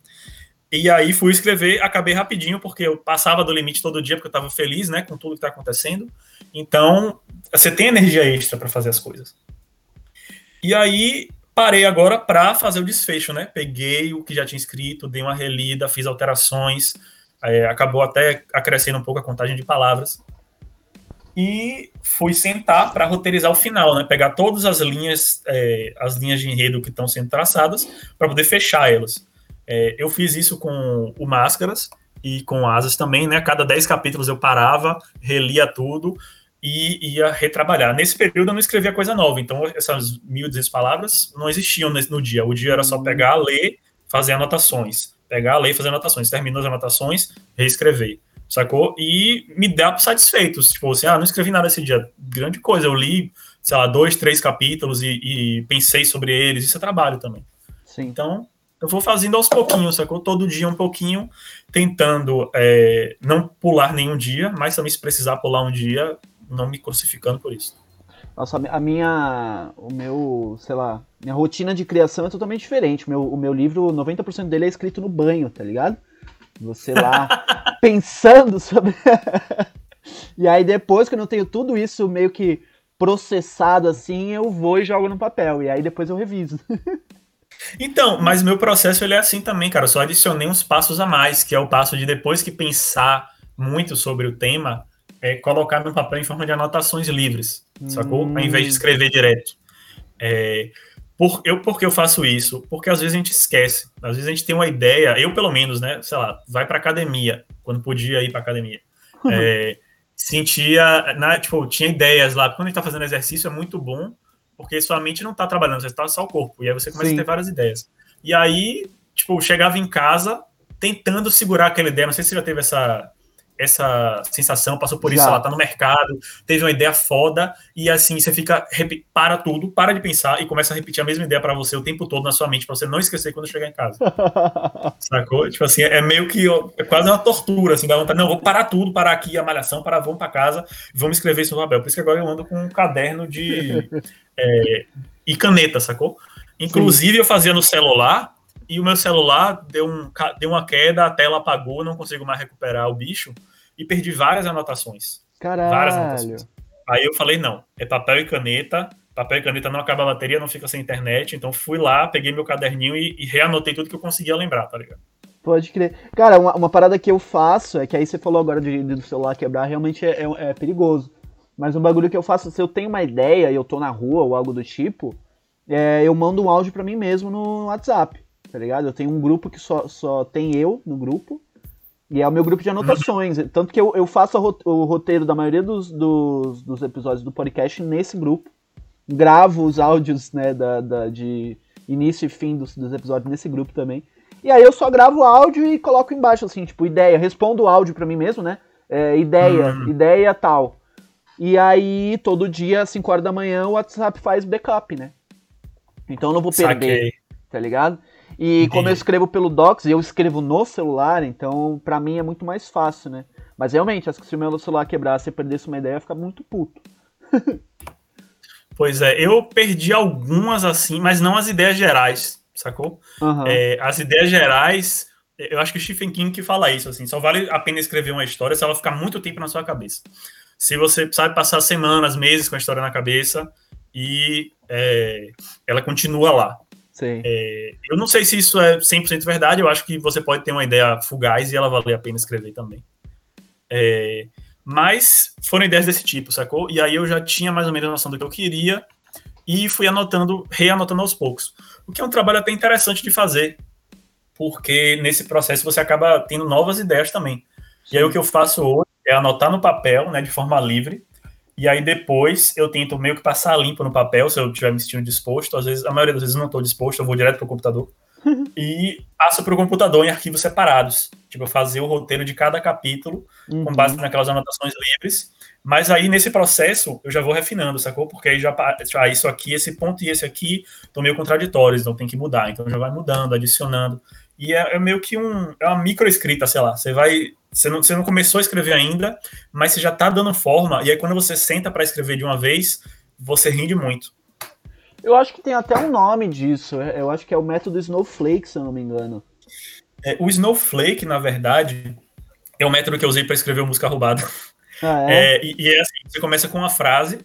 E aí fui escrever, acabei rapidinho, porque eu passava do limite todo dia, porque eu estava feliz né, com tudo que está acontecendo. Então, você tem energia extra para fazer as coisas. E aí, parei agora para fazer o desfecho, né? Peguei o que já tinha escrito, dei uma relida, fiz alterações, é, acabou até acrescendo um pouco a contagem de palavras. E fui sentar para roteirizar o final, né? Pegar todas as linhas, é, as linhas de enredo que estão sendo traçadas para poder fechar elas. É, eu fiz isso com o Máscaras e com Asas também, né? A cada 10 capítulos eu parava, relia tudo e ia retrabalhar. Nesse período eu não escrevia coisa nova, então essas 1.200 palavras não existiam no dia. O dia era só pegar, ler, fazer anotações. Pegar, ler, fazer anotações. Terminou as anotações, reescrever. Sacou? E me dá satisfeito. Tipo assim, ah, não escrevi nada esse dia. Grande coisa. Eu li, sei lá, dois, três capítulos e, e pensei sobre eles. Isso é trabalho também. Sim. Então, eu vou fazendo aos pouquinhos, sacou? Todo dia um pouquinho, tentando é, não pular nenhum dia, mas também se precisar pular um dia, não me crucificando por isso. Nossa, a minha. O meu, sei lá, minha rotina de criação é totalmente diferente. O meu, o meu livro, 90% dele é escrito no banho, tá ligado? Você lá pensando sobre. e aí depois, que eu tenho tudo isso meio que processado assim, eu vou e jogo no papel. E aí depois eu reviso. Então, mas meu processo ele é assim também, cara. Eu só adicionei uns passos a mais, que é o passo de depois que pensar muito sobre o tema, é colocar no papel em forma de anotações livres, hum. sacou? Ao invés de escrever direto. É, por, eu, por que eu faço isso? Porque às vezes a gente esquece. Às vezes a gente tem uma ideia, eu pelo menos, né? Sei lá, vai pra academia, quando podia ir pra academia. Uhum. É, sentia, na, tipo, tinha ideias lá. Quando a gente tá fazendo exercício é muito bom, porque sua mente não tá trabalhando, você tá só o corpo. E aí você começa Sim. a ter várias ideias. E aí, tipo, chegava em casa tentando segurar aquela ideia. Não sei se você já teve essa, essa sensação, passou por isso, ela tá no mercado, teve uma ideia foda, e assim, você fica, para tudo, para de pensar e começa a repetir a mesma ideia para você o tempo todo na sua mente, para você não esquecer quando chegar em casa. Sacou? Tipo assim, é meio que, é quase uma tortura, assim, dá vontade, não, vou parar tudo, parar aqui a malhação, parar, vamos para casa, vamos escrever isso no papel. Por isso que agora eu ando com um caderno de... é, e caneta, sacou? Inclusive, Sim. eu fazia no celular, e o meu celular deu, um, deu uma queda, a tela apagou, não consigo mais recuperar o bicho e perdi várias anotações. Caralho. Várias anotações. Aí eu falei, não, é papel e caneta, papel e caneta não acaba a bateria, não fica sem internet, então fui lá, peguei meu caderninho e, e reanotei tudo que eu conseguia lembrar, tá ligado? Pode crer. Cara, uma, uma, parada que eu faço, é que aí você falou agora de, de do celular quebrar, realmente é, é, é, perigoso. Mas um bagulho que eu faço, se eu tenho uma ideia e eu tô na rua ou algo do tipo, é, eu mando um áudio para mim mesmo no WhatsApp tá ligado? Eu tenho um grupo que só, só tem eu no grupo, e é o meu grupo de anotações. Tanto que eu, eu faço o roteiro da maioria dos, dos, dos, episódios do podcast nesse grupo. Gravo os áudios, né, da, da, de início e fim dos, dos episódios nesse grupo também. E aí eu só gravo o áudio e coloco embaixo, assim, tipo, ideia. Respondo o áudio para mim mesmo, né? É, ideia, uhum. ideia tal. E aí, todo dia, às 5 horas da manhã, o WhatsApp faz backup, né? Então eu não vou perder, Saquei. tá ligado? E Entendi. como eu escrevo pelo Docs, eu escrevo no celular, então para mim é muito mais fácil, né? Mas realmente, acho que se o meu celular quebrasse e perdesse uma ideia, eu ia ficar muito puto. pois é, eu perdi algumas assim, mas não as ideias gerais, sacou? Uhum. É, as ideias gerais, eu acho que o Stephen King que fala isso, assim, só vale a pena escrever uma história se ela ficar muito tempo na sua cabeça. Se você sabe passar semanas, meses com a história na cabeça e é, ela continua lá. É, eu não sei se isso é 100% verdade, eu acho que você pode ter uma ideia fugaz e ela valer a pena escrever também. É, mas foram ideias desse tipo, sacou? E aí eu já tinha mais ou menos a noção do que eu queria e fui anotando, reanotando aos poucos. O que é um trabalho até interessante de fazer, porque nesse processo você acaba tendo novas ideias também. E aí o que eu faço hoje é anotar no papel, né, de forma livre, e aí depois eu tento meio que passar limpo no papel, se eu estiver me sentindo disposto. Às vezes, a maioria das vezes eu não estou disposto, eu vou direto para o computador. e passo para o computador em arquivos separados. Tipo, fazer o roteiro de cada capítulo uhum. com base naquelas anotações livres. Mas aí, nesse processo, eu já vou refinando, sacou? Porque aí já, ah, isso aqui, esse ponto e esse aqui estão meio contraditórios, então tem que mudar. Então já vai mudando, adicionando. E é, é meio que um, é uma microescrita, sei lá. Você vai você não, você não começou a escrever ainda, mas você já está dando forma, e aí quando você senta para escrever de uma vez, você rende muito. Eu acho que tem até um nome disso, é, eu acho que é o método Snowflake, se eu não me engano. É, o Snowflake, na verdade, é o método que eu usei para escrever o Música Roubada. Ah, é? é? e, e, é assim, você começa com uma frase,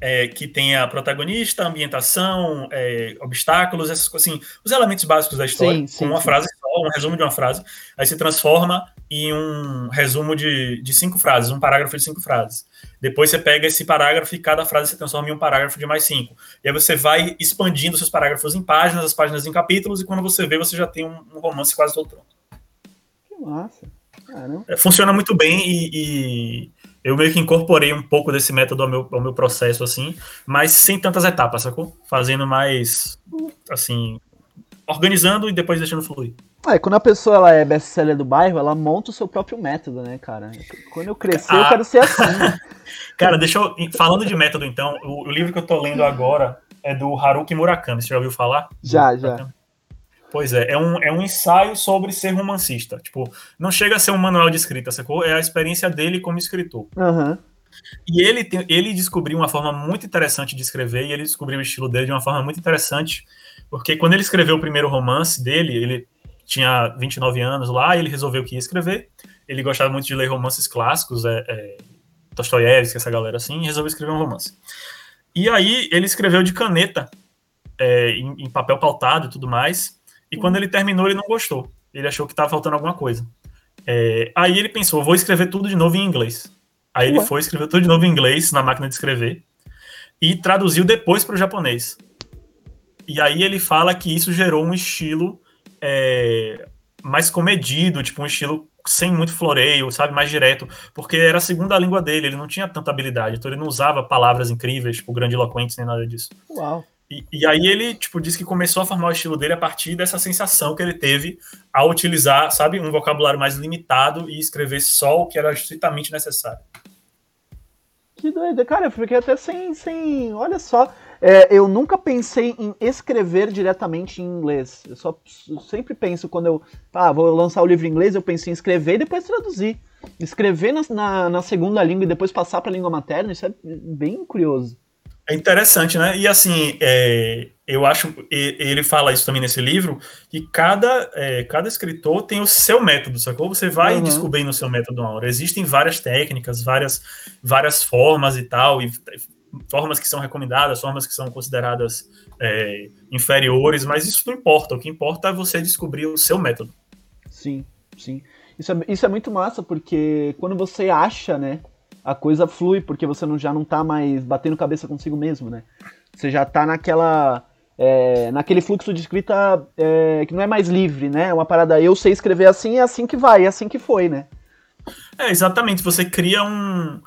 é, que tenha protagonista, ambientação, é, obstáculos, essas coisas, assim, os elementos básicos da história, sim, sim, com uma sim. frase um resumo de uma frase, aí se transforma em um resumo de, de cinco frases, um parágrafo de cinco frases. Depois você pega esse parágrafo e cada frase se transforma em um parágrafo de mais cinco. E aí você vai expandindo seus parágrafos em páginas, as páginas em capítulos, e quando você vê, você já tem um, um romance quase todo pronto. Que massa. É, funciona muito bem e, e, eu meio que incorporei um pouco desse método ao meu, ao meu processo, assim, mas sem tantas etapas, sacou? Fazendo mais, assim, organizando e depois deixando fluir. É, quando a pessoa ela é best-seller do bairro, ela monta o seu próprio método, né, cara? Quando eu crescer, ah. eu quero ser assim. cara, deixa eu. Falando de método, então, o, o, livro que eu tô lendo agora é do Haruki Murakami. Você já ouviu falar? Já, já. Pois é, é um, é um ensaio sobre ser romancista. Tipo, não chega a ser um manual de escrita, sacou? É a experiência dele como escritor. Uhum. E ele, tem, ele descobriu uma forma muito interessante de escrever, e ele descobriu o estilo dele de uma forma muito interessante, porque quando ele escreveu o primeiro romance dele, ele tinha 29 anos lá, e ele resolveu que ia escrever. Ele gostava muito de ler romances clássicos, é, é, Dostoiévski, essa galera assim, e resolveu escrever um romance. E aí ele escreveu de caneta, é, em, em papel pautado e tudo mais, e quando ele terminou, ele não gostou. Ele achou que estava faltando alguma coisa. É, aí ele pensou, vou escrever tudo de novo em inglês. Aí Ué. ele foi escrever tudo de novo em inglês na máquina de escrever e traduziu depois para o japonês. E aí ele fala que isso gerou um estilo é, mais comedido, tipo um estilo sem muito floreio, sabe, mais direto, porque era a segunda língua dele, ele não tinha tanta habilidade, então ele não usava palavras incríveis, tipo grandiloquentes nem nada disso. Uau. E, e, aí ele, tipo, disse que começou a formar o estilo dele a partir dessa sensação que ele teve ao utilizar, sabe, um vocabulário mais limitado e escrever só o que era estritamente necessário. Que doido, cara, eu fiquei até sem, sem... olha só, é, eu nunca pensei em escrever diretamente em inglês. Eu só eu sempre penso quando eu, ah, vou lançar o livro em inglês, eu penso em escrever e depois traduzir. Escrever na, na, na segunda língua e depois passar para a língua materna, isso é bem curioso. É interessante, né? E assim, é, eu acho, ele fala isso também nesse livro, que cada, é, cada escritor tem o seu método, sacou? Você vai uhum. descobrindo o seu método na hora. Existem várias técnicas, várias, várias formas e tal, e formas que são recomendadas, formas que são consideradas é, inferiores, mas isso não importa. O que importa é você descobrir o seu método. Sim, sim. Isso é, isso é muito massa, porque quando você acha, né, a coisa flui, porque você não, já não tá mais batendo cabeça consigo mesmo, né? Você já tá naquela. É, naquele fluxo de escrita é, que não é mais livre, né? É uma parada, eu sei escrever assim, é assim que vai, é assim que foi, né? É, exatamente. Você cria um.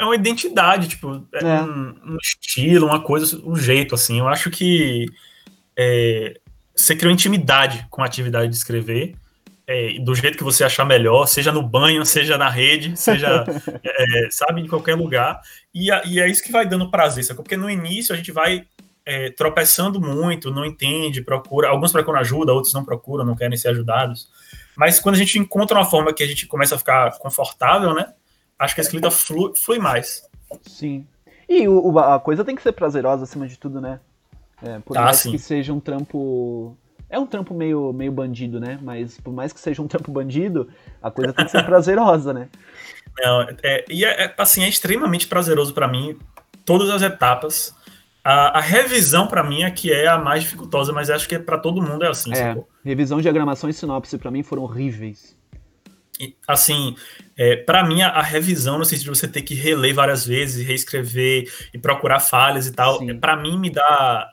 É uma identidade, tipo, é é. Um, um, estilo, uma coisa, um jeito, assim. Eu acho que é, você cria uma intimidade com a atividade de escrever é, do jeito que você achar melhor, seja no banho, seja na rede, seja, é, sabe, em qualquer lugar. E, e, é isso que vai dando prazer, sabe? Porque no início a gente vai é, tropeçando muito, não entende, procura. Alguns procuram ajuda, outros não procuram, não querem ser ajudados. Mas quando a gente encontra uma forma que a gente começa a ficar confortável, né? Acho que a escrita flui, flui mais. Sim. E o, a coisa tem que ser prazerosa acima de tudo, né? É, por ah, mais sim. que seja um trampo é um trampo meio, meio bandido, né? Mas por mais que seja um trampo bandido, a coisa tem que ser prazerosa, né? Não, é, e é, é, assim, é extremamente prazeroso para mim, todas as etapas. A, a revisão, para mim, é que é a mais dificultosa, mas acho que é para todo mundo é assim. É, revisão, diagramação e sinopse, para mim, foram horríveis. Assim, é, para mim, a, revisão, no sentido de você ter que reler várias vezes, reescrever e procurar falhas e tal, é, para mim me dá.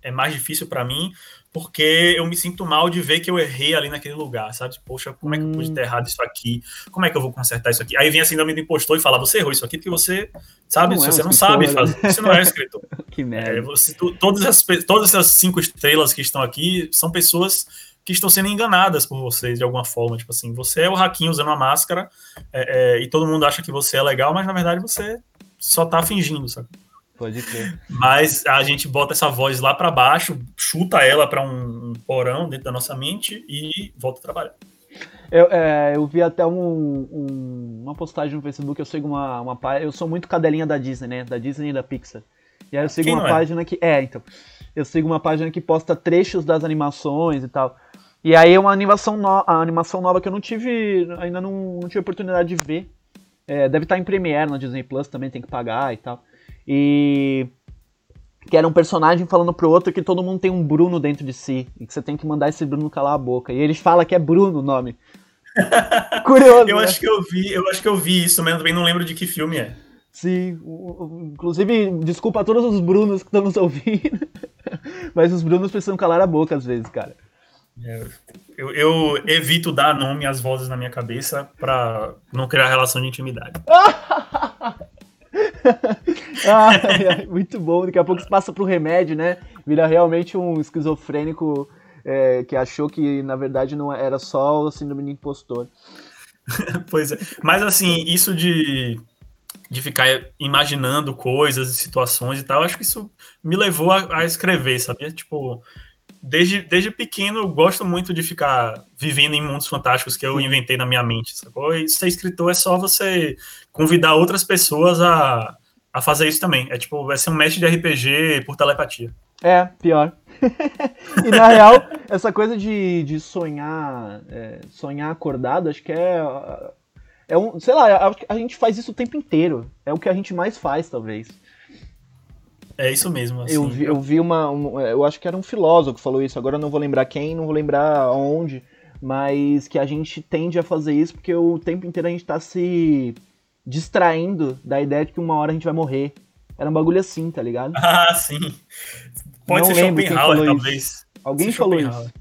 É mais difícil para mim, porque eu me sinto mal de ver que eu errei ali naquele lugar, sabe? Poxa, como é que eu pude ter hum. errado isso aqui? Como é que eu vou consertar isso aqui? Aí vem a síndrome do impostor e fala, você errou isso aqui porque você, sabe, não se é você não sabe fazer, você não é um escritor. que merda. É, você, tu, todas, as, todas essas cinco estrelas que estão aqui são pessoas que estão sendo enganadas por vocês de alguma forma. Tipo assim, você é o Raquinho usando uma máscara é, é, e todo mundo acha que você é legal, mas na verdade você só tá fingindo, sabe? Pode crer. Mas a gente bota essa voz lá para baixo, chuta ela para um, porão dentro da nossa mente e volta a trabalhar. Eu, é, eu vi até um, um, uma postagem no Facebook, eu sigo uma, uma eu sou muito cadelinha da Disney, né? Da Disney e da Pixar. E aí eu sigo Quem uma é? página que. É, então. Eu sigo uma página que posta trechos das animações e tal. E aí é uma animação, no, a animação nova que eu não tive. Ainda não, não tive oportunidade de ver. É, deve estar em Premiere na Disney Plus, também tem que pagar e tal. E que era um personagem falando pro outro que todo mundo tem um Bruno dentro de si e que você tem que mandar esse Bruno calar a boca. E eles falam que é Bruno o nome. Curioso. eu né? acho que eu vi, eu acho que eu vi isso, mas também não lembro de que filme é. Sim, inclusive, desculpa a todos os Brunos que estão nos ouvindo, mas os Brunos precisam calar a boca às vezes, cara. É, eu, eu, evito dar nome às vozes na minha cabeça para não criar relação de intimidade. ah, muito bom. Daqui a pouco você passa pro remédio, né? Vira realmente um esquizofrênico é, que achou que, na verdade, não era só o síndrome do impostor. pois é. Mas, assim, isso de, de ficar imaginando coisas e situações e tal, acho que isso me levou a, a escrever, sabia? Tipo, desde, desde pequeno eu gosto muito de ficar vivendo em mundos fantásticos que eu inventei na minha mente, sacou? E ser escritor é só você convidar outras pessoas a, a fazer isso também. É tipo, vai ser um mestre de RPG por telepatia. É, pior. e na real, essa coisa de, de sonhar, é, sonhar acordado, acho que é. É um, sei lá, a gente faz isso o tempo inteiro. É o que a gente mais faz, talvez. É isso mesmo. Assim, eu, vi, eu vi uma, um, Eu acho que era um filósofo que falou isso, agora eu não vou lembrar quem, não vou lembrar onde, mas que a gente tende a fazer isso porque o tempo inteiro a gente tá se distraindo da ideia de que uma hora a gente vai morrer. Era um bagulho assim, tá ligado? Ah, sim. Pode não ser Schopenhauer, talvez. Isso. Alguém falou isso.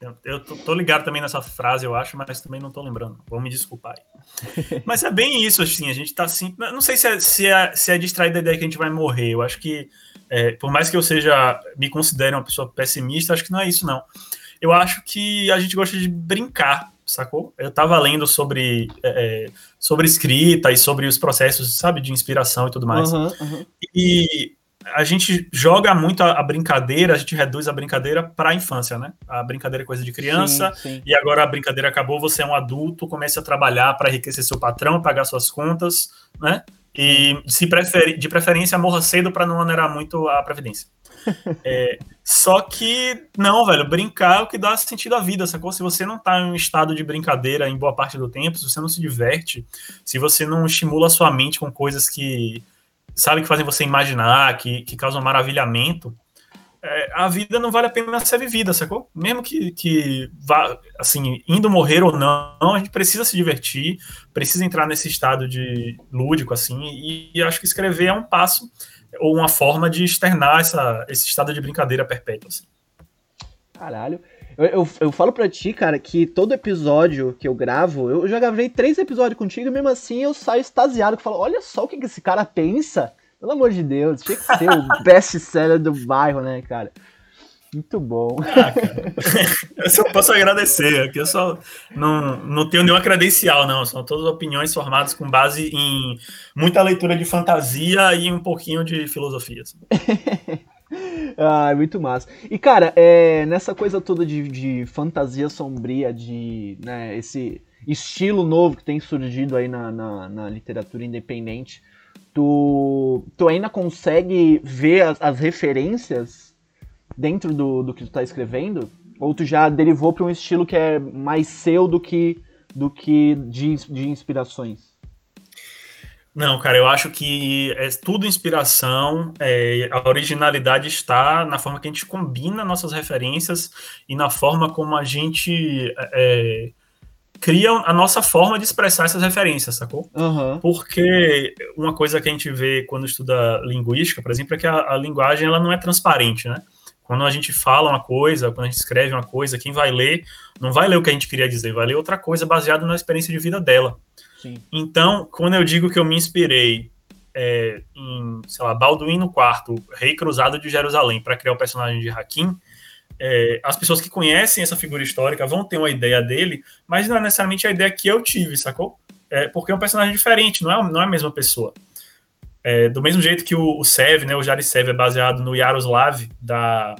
Eu, eu tô, tô, ligado também nessa frase, eu acho, mas também não tô lembrando. Vou me desculpar aí. mas é bem isso, assim, a gente tá assim. Não sei se é, se é, se é distraído da ideia que a gente vai morrer. Eu acho que, é, por mais que eu seja, me considere uma pessoa pessimista, acho que não é isso, não. Eu acho que a gente gosta de brincar, sacou? Eu tava lendo sobre, é, é sobre escrita e sobre os processos, sabe, de inspiração e tudo mais. Uhum, uhum. E a gente joga muito a, a, brincadeira, a gente reduz a brincadeira para a infância, né? A brincadeira é coisa de criança, sim, sim. e agora a brincadeira acabou, você é um adulto, comece a trabalhar para enriquecer seu patrão, pagar suas contas, né? E se de preferência morra cedo para não onerar muito a previdência. é, só que, não, velho, brincar é o que dá sentido à vida, sacou? Se você não tá em um estado de brincadeira em boa parte do tempo, se você não se diverte, se você não estimula a sua mente com coisas que sabe, que fazem você imaginar, que, que causam maravilhamento, é, a vida não vale a pena ser vivida, sacou? Mesmo que, que vá, assim, indo morrer ou não, a gente precisa se divertir, precisa entrar nesse estado de lúdico, assim, e, e acho que escrever é um passo ou uma forma de externar essa, esse estado de brincadeira perpétua, assim. Caralho. Eu, eu, eu, falo pra ti, cara, que todo episódio que eu gravo, eu já gravei três episódios contigo e mesmo assim eu saio extasiado, que falo, olha só o que, que esse cara pensa. Pelo amor de Deus, tinha que ser o best-seller do bairro, né, cara? Muito bom. Ah, eu só posso agradecer, aqui eu só não, não tenho nenhuma credencial, não. São todas opiniões formadas com base em muita leitura de fantasia e um pouquinho de filosofia. Assim. ah, muito massa. E, cara, é, nessa coisa toda de, de fantasia sombria, de né, esse estilo novo que tem surgido aí na, na, na literatura independente, tu, tu ainda consegue ver as, as referências dentro do, do que tu tá escrevendo? Ou tu já derivou para um estilo que é mais seu do que, do que de, de inspirações? Não, cara, eu acho que é tudo inspiração, é, a originalidade está na forma que a gente combina nossas referências e na forma como a gente é, cria a nossa forma de expressar essas referências, sacou? Uhum. Porque uma coisa que a gente vê quando estuda linguística, por exemplo, é que a, a linguagem ela não é transparente, né? Quando a gente fala uma coisa, quando a gente escreve uma coisa, quem vai ler não vai ler o que a gente queria dizer, vai ler outra coisa baseado na experiência de vida dela. Sim. Então, quando eu digo que eu me inspirei é, em, sei lá, Balduino IV, Rei Cruzado de Jerusalém, para criar o personagem de Hakim, é, as pessoas que conhecem essa figura histórica vão ter uma ideia dele, mas não é necessariamente a ideia que eu tive, sacou? É, porque é um personagem diferente, não é, não é a mesma pessoa. É, do mesmo jeito que o, o Sev, né, o Jarisev é baseado no Yaroslav da,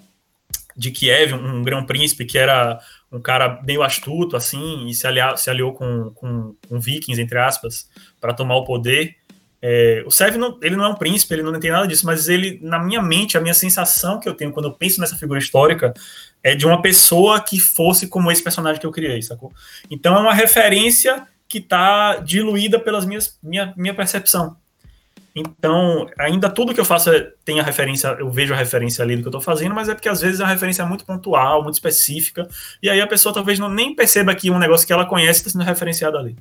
de Kiev, um, um grão-príncipe que era um cara meio astuto, assim, e se, aliou, se aliou com, com, com vikings, entre aspas, para tomar o poder. É, o Sev, não, ele não é um príncipe, ele não tem nada disso, mas ele, na minha mente, a minha sensação que eu tenho quando eu penso nessa figura histórica é de uma pessoa que fosse como esse personagem que eu criei, sacou? Então é uma referência que está diluída pelas minhas minha, minha percepção. Então, ainda tudo que eu faço é, tem a referência, eu vejo a referência ali do que eu estou fazendo, mas é porque às vezes é uma referência muito pontual, muito específica, e aí a pessoa talvez não nem perceba que um negócio que ela conhece está sendo referenciado ali.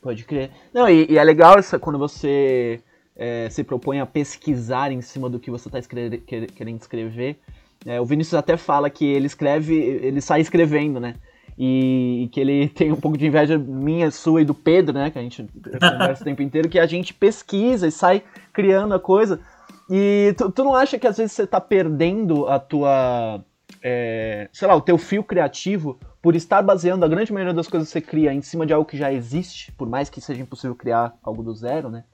Pode crer. Não, e, e é legal essa, quando você é, se propõe a pesquisar em cima do que você está querendo escrever. É, o Vinícius até fala que ele escreve, ele sai escrevendo, né? E, e, que ele tem um pouco de inveja minha, sua e do Pedro, né? Que a gente conversa o tempo inteiro, que a gente pesquisa e sai criando a coisa. E tu, tu não acha que às vezes você tá perdendo a tua. É, sei lá, o teu fio criativo por estar baseando a grande maioria das coisas que você cria em cima de algo que já existe, por mais que seja impossível criar algo do zero, né?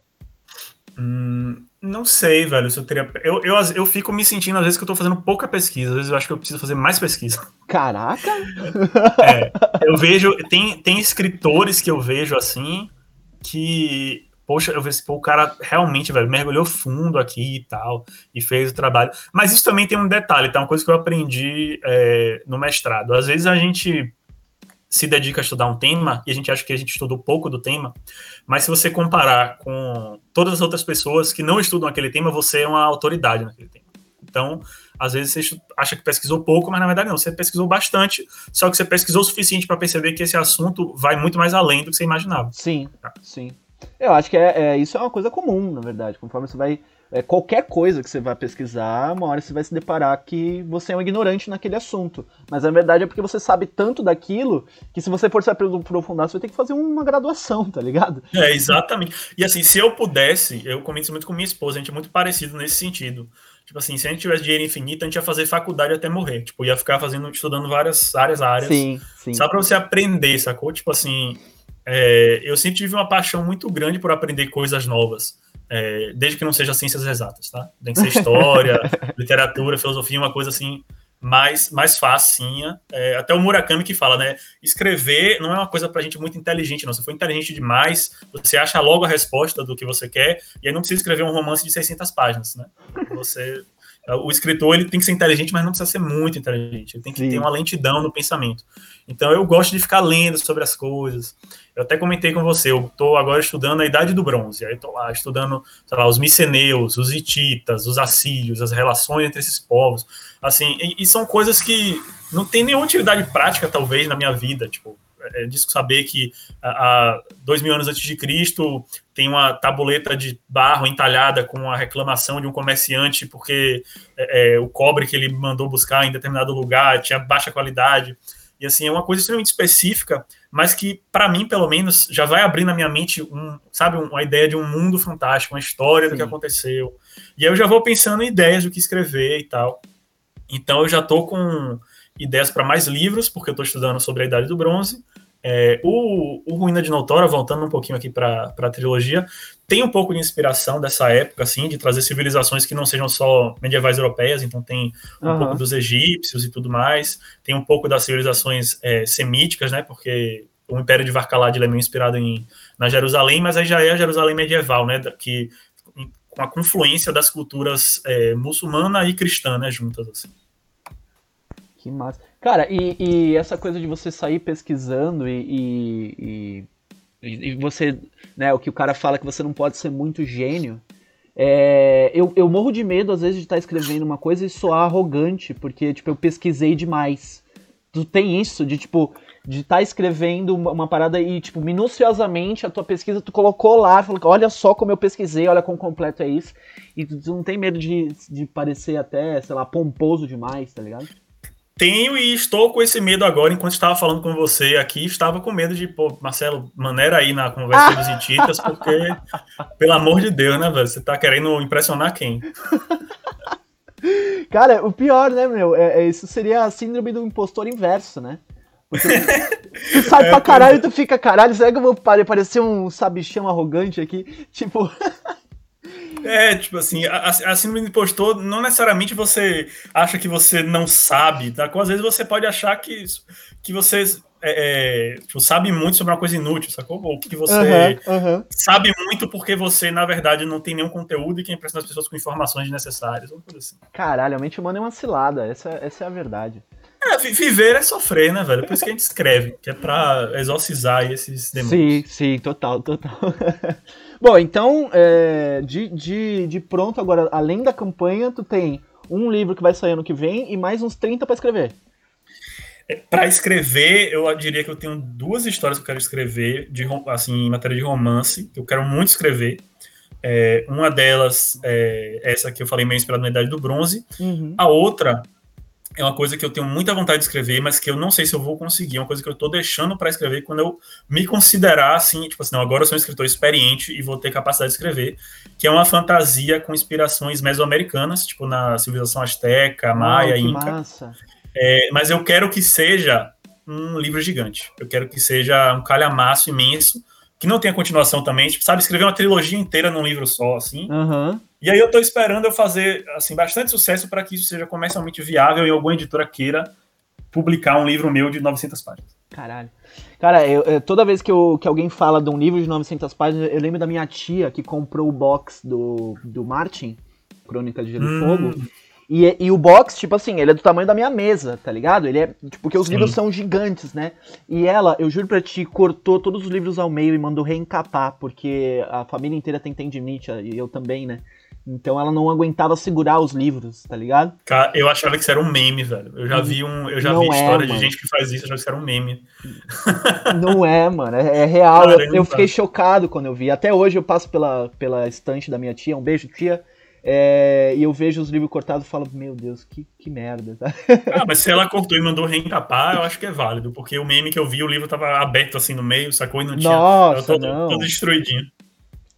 Hum, não sei, velho. Se eu, teria... eu, eu, eu fico me sentindo, às vezes, que eu tô fazendo pouca pesquisa. Às vezes eu acho que eu preciso fazer mais pesquisa. Caraca! É, eu vejo. Tem, tem escritores que eu vejo assim que. Poxa, eu vejo pô, o cara realmente, velho, mergulhou fundo aqui e tal, e fez o trabalho. Mas isso também tem um detalhe, tá? Uma coisa que eu aprendi é, no mestrado. Às vezes a gente se dedica a estudar um tema e a gente acha que a gente estudou pouco do tema, mas se você comparar com todas as outras pessoas que não estudam aquele tema, você é uma autoridade naquele tema. Então, às vezes você acha que pesquisou pouco, mas na verdade não, você pesquisou bastante, só que você pesquisou o suficiente para perceber que esse assunto vai muito mais além do que você imaginava. Sim, tá. sim. Eu acho que é, é, isso é uma coisa comum, na verdade. Conforme você vai é, qualquer coisa que você vai pesquisar, uma hora você vai se deparar que você é um ignorante naquele assunto. Mas na verdade é porque você sabe tanto daquilo que se você for se aprofundar, você vai ter que fazer uma graduação, tá ligado? É, exatamente. E assim, se eu pudesse, eu comento muito com minha esposa, a gente é muito parecido nesse sentido. Tipo assim, se a gente tivesse dinheiro infinito, a gente ia fazer faculdade até morrer. Tipo, ia ficar fazendo, estudando várias, várias áreas. Sim, sim. Só pra você aprender, sacou? Tipo assim, é, eu sempre tive uma paixão muito grande por aprender coisas novas é, desde que não seja ciências exatas, tá? Tem que ser história, literatura, filosofia, uma coisa assim mais, mais facinha. É, até o Murakami que fala, né? Escrever não é uma coisa pra gente muito inteligente, não. Se for inteligente demais, você acha logo a resposta do que você quer, e aí não precisa escrever um romance de 600 páginas, né? Você o escritor ele tem que ser inteligente, mas não precisa ser muito inteligente. Ele tem que Sim. ter uma lentidão no pensamento. Então eu gosto de ficar lendo sobre as coisas. Eu até comentei com você, eu estou agora estudando a Idade do Bronze. Aí estou lá estudando, sei lá, os miceneus, os hititas, os assírios, as relações entre esses povos. Assim, e, e são coisas que não tem nenhuma utilidade prática, talvez, na minha vida. Tipo, é, é disso saber que há dois mil anos antes de Cristo tem uma tabuleta de barro entalhada com a reclamação de um comerciante porque é, é, o cobre que ele mandou buscar em determinado lugar tinha baixa qualidade. E assim, é uma coisa extremamente específica, mas que, para mim, pelo menos, já vai abrir na minha mente, um, sabe, uma ideia de um mundo fantástico, uma história Sim. do que aconteceu. E aí eu já vou pensando em ideias do que escrever e tal. Então eu já estou com ideias para mais livros, porque eu estou estudando sobre a Idade do Bronze. É, o, o Ruína de Notora, voltando um pouquinho aqui para a trilogia, tem um pouco de inspiração dessa época, assim, de trazer civilizações que não sejam só medievais europeias, então tem um uhum. pouco dos egípcios e tudo mais, tem um pouco das civilizações é, semíticas, né, porque o Império de Varkalad é meio inspirado em, na Jerusalém, mas aí já é a Jerusalém medieval, né, que com a confluência das culturas é, muçulmana e cristã, né, juntas, assim. Que massa. Cara, e, e, essa coisa de você sair pesquisando e, e, e, você, né, o que o cara fala que você não pode ser muito gênio. É, eu, eu morro de medo, às vezes, de estar escrevendo uma coisa e soar arrogante, porque, tipo, eu pesquisei demais. Tu tem isso, de, tipo, de estar escrevendo uma, uma, parada e, tipo, minuciosamente a tua pesquisa tu colocou lá, falou, olha só como eu pesquisei, olha quão completo é isso. E tu, tu não tem medo de, de parecer até, sei lá, pomposo demais, tá ligado? Tenho e estou com esse medo agora, enquanto estava falando com você aqui, estava com medo de, pô, Marcelo, maneira aí na conversa dos Ititas, porque, pelo amor de Deus, né, velho? Você tá querendo impressionar quem? Cara, o pior, né, meu? É, é, isso seria a síndrome do impostor inverso, né? Porque tu sai é, pra caralho e tu fica, caralho, será que eu vou parecer um sabichão arrogante aqui? Tipo. É, tipo assim, a, a síndrome do impostor, não necessariamente você acha que você não sabe, tá? Às vezes você pode achar que, que você é, é, tipo, sabe muito sobre uma coisa inútil, sacou? Ou que você uhum, uhum. sabe muito porque você, na verdade, não tem nenhum conteúdo e quer impressionar as pessoas com informações necessárias, uma coisa assim. Caralho, a mente humana é uma cilada, essa, essa é a verdade. É, viver é sofrer, né, velho? Por isso que a gente escreve, que é pra exorcizar esses demônios. Sim, sim, total, total. Bom, então, é, de, de, de pronto agora, além da campanha, tu tem um livro que vai sair ano que vem e mais uns 30 para escrever. É, para escrever, eu diria que eu tenho duas histórias que eu quero escrever, de, assim, em matéria de romance, que eu quero muito escrever. É, uma delas é essa que eu falei meio inspirada na Idade do Bronze. Uhum. A outra é uma coisa que eu tenho muita vontade de escrever, mas que eu não sei se eu vou conseguir. É uma coisa que eu estou deixando para escrever quando eu me considerar assim, tipo assim, não, agora eu sou um escritor experiente e vou ter capacidade de escrever, que é uma fantasia com inspirações mesoamericanas, tipo na civilização asteca, maia, oh, inca. É, mas eu quero que seja um livro gigante. Eu quero que seja um calhamaço imenso, que não tenha continuação também, tipo, sabe, escrever uma trilogia inteira num livro só, assim. Uhum. E aí eu tô esperando eu fazer, assim, bastante sucesso para que isso seja comercialmente viável e alguma editora queira publicar um livro meu de 900 páginas. Caralho. Cara, eu, eu, toda vez que, eu, que alguém fala de um livro de 900 páginas, eu lembro da minha tia que comprou o box do, do Martin, Crônica de Gelo e hum. Fogo, e, e, o box, tipo assim, ele é do tamanho da minha mesa, tá ligado? Ele é. Tipo, porque os Sim. livros são gigantes, né? E ela, eu juro pra ti, cortou todos os livros ao meio e mandou reencapar, porque a família inteira tem tendinite, e eu também, né? Então ela não aguentava segurar os livros, tá ligado? Cara, eu achava que isso era um meme, velho. Eu já vi um, eu já não vi é, história de gente que faz isso, eu achava que isso era um meme. Não é, mano, é, é real. Eu, eu fiquei chocado quando eu vi. Até hoje eu passo pela, pela estante da minha tia, um beijo, tia. É, e eu vejo os livros cortados e falo, meu Deus, que, que merda. Tá? Ah, mas se ela cortou e mandou reencapar, eu acho que é válido, porque o meme que eu vi, o livro tava aberto assim no meio, sacou? E não tinha. Nossa, todo, não. todo destruidinho.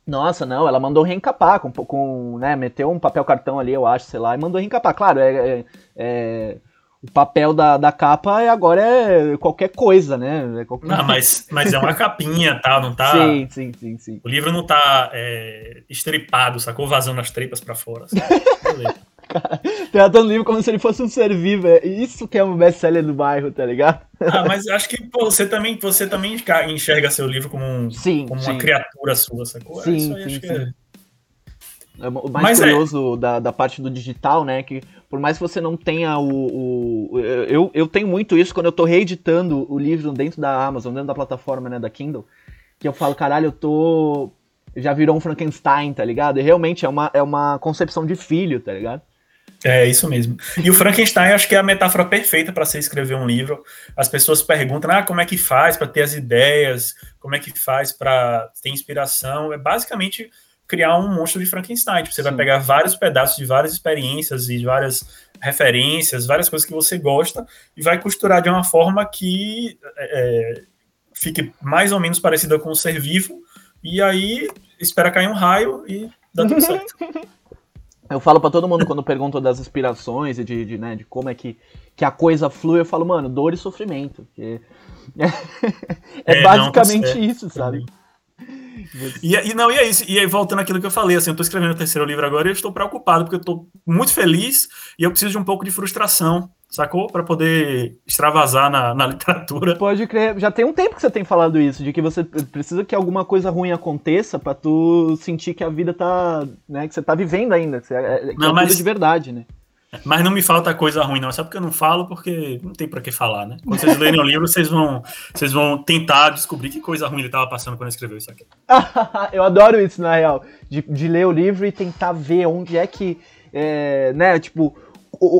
Nossa, não, ela mandou reencapar, com, com, né, meteu um papel cartão ali, eu acho, sei lá, e mandou reencapar. Claro, é, é, é o papel da, da capa é, agora é qualquer coisa, né? É qualquer... Não, mas, mas é uma capinha, tá? Não tá. Sim, sim, sim, sim. O livro não tá é, estripado, sacou? Vazando as tripas para fora. Cara, tratando o livro como se ele fosse um ser vivo. É isso que é um best-seller do bairro, tá ligado? Ah, mas acho que pô, você, também, você também enxerga seu livro como, um, sim, como sim. uma criatura sua, sacou? Sim, sim, sim. É... É o mais Mas é. curioso é... da, da parte do digital, né? Que por mais que você não tenha o. o eu, eu tenho muito isso quando eu tô reeditando o livro dentro da Amazon, dentro da plataforma, né, da Kindle, que eu falo, caralho, eu tô. Já virou um Frankenstein, tá ligado? E realmente é uma, é uma concepção de filho, tá ligado? É isso mesmo. E o Frankenstein acho que é a metáfora perfeita para você escrever um livro. As pessoas perguntam: ah, como é que faz para ter as ideias? Como é que faz para ter inspiração? É basicamente criar um monstro de Frankenstein. Tipo, você Sim. vai pegar vários pedaços de várias experiências e várias referências, várias coisas que você gosta, e vai costurar de uma forma que é, é fique mais ou menos parecida com o ser vivo, e aí espera cair um raio e dá tudo certo. Eu falo para todo mundo quando perguntam das inspirações e de, de, né, de como é que, que a coisa flui, eu falo, mano, dor e sofrimento. É, é, é basicamente não, isso, sabe? E, e, não, e é isso. E aí, voltando àquilo que eu falei, assim, eu tô escrevendo o terceiro livro agora e eu estou preocupado, porque eu tô muito feliz e eu preciso de um pouco de frustração, sacou? para poder extravasar na, na literatura. Pode crer. Já tem um tempo que você tem falado isso, de que você precisa que alguma coisa ruim aconteça para tu sentir que a vida tá. né, que você tá vivendo ainda, que, você, é, que não, é mas... de verdade, né? Mas não me falta coisa ruim, não. É só porque eu não falo, porque não tem para que falar, né? Quando vocês lerem o livro, vocês vão, vocês vão tentar descobrir que coisa ruim ele estava passando quando ele escreveu isso aqui. eu adoro isso, na real. De, de ler o livro e tentar ver onde é que. É, né, tipo,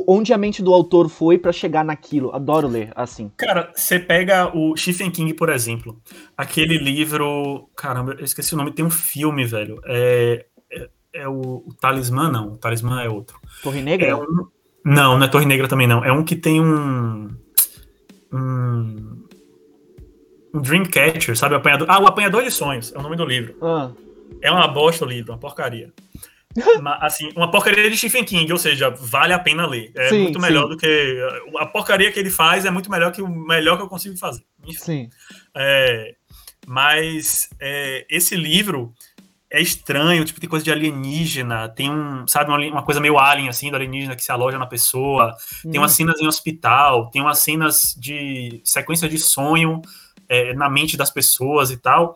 onde a mente do autor foi para chegar naquilo. Adoro ler assim. Cara, você pega o Stephen King, por exemplo. Aquele livro. Caramba, eu esqueci o nome, tem um filme, velho. É, é o, o Talismã, não. O Talismã é outro. Torre Negra? É um, não, não é Torre Negra também, não. É um que tem um. Um, um Dreamcatcher, sabe? O apanhador, ah, o Apanhador de Sonhos é o nome do livro. Ah. É uma bosta o livro, uma porcaria. Assim, uma porcaria de Stephen King, ou seja, vale a pena ler. É sim, muito melhor sim. do que. A porcaria que ele faz é muito melhor que o melhor que eu consigo fazer. Enfim. Sim. É, mas é, esse livro é estranho, tipo, tem coisa de alienígena, tem um, sabe, uma, uma, coisa meio alien, assim, do alienígena que se aloja na pessoa, hum. tem umas cenas em hospital, tem umas cenas de sequência de sonho é, na mente das pessoas e tal.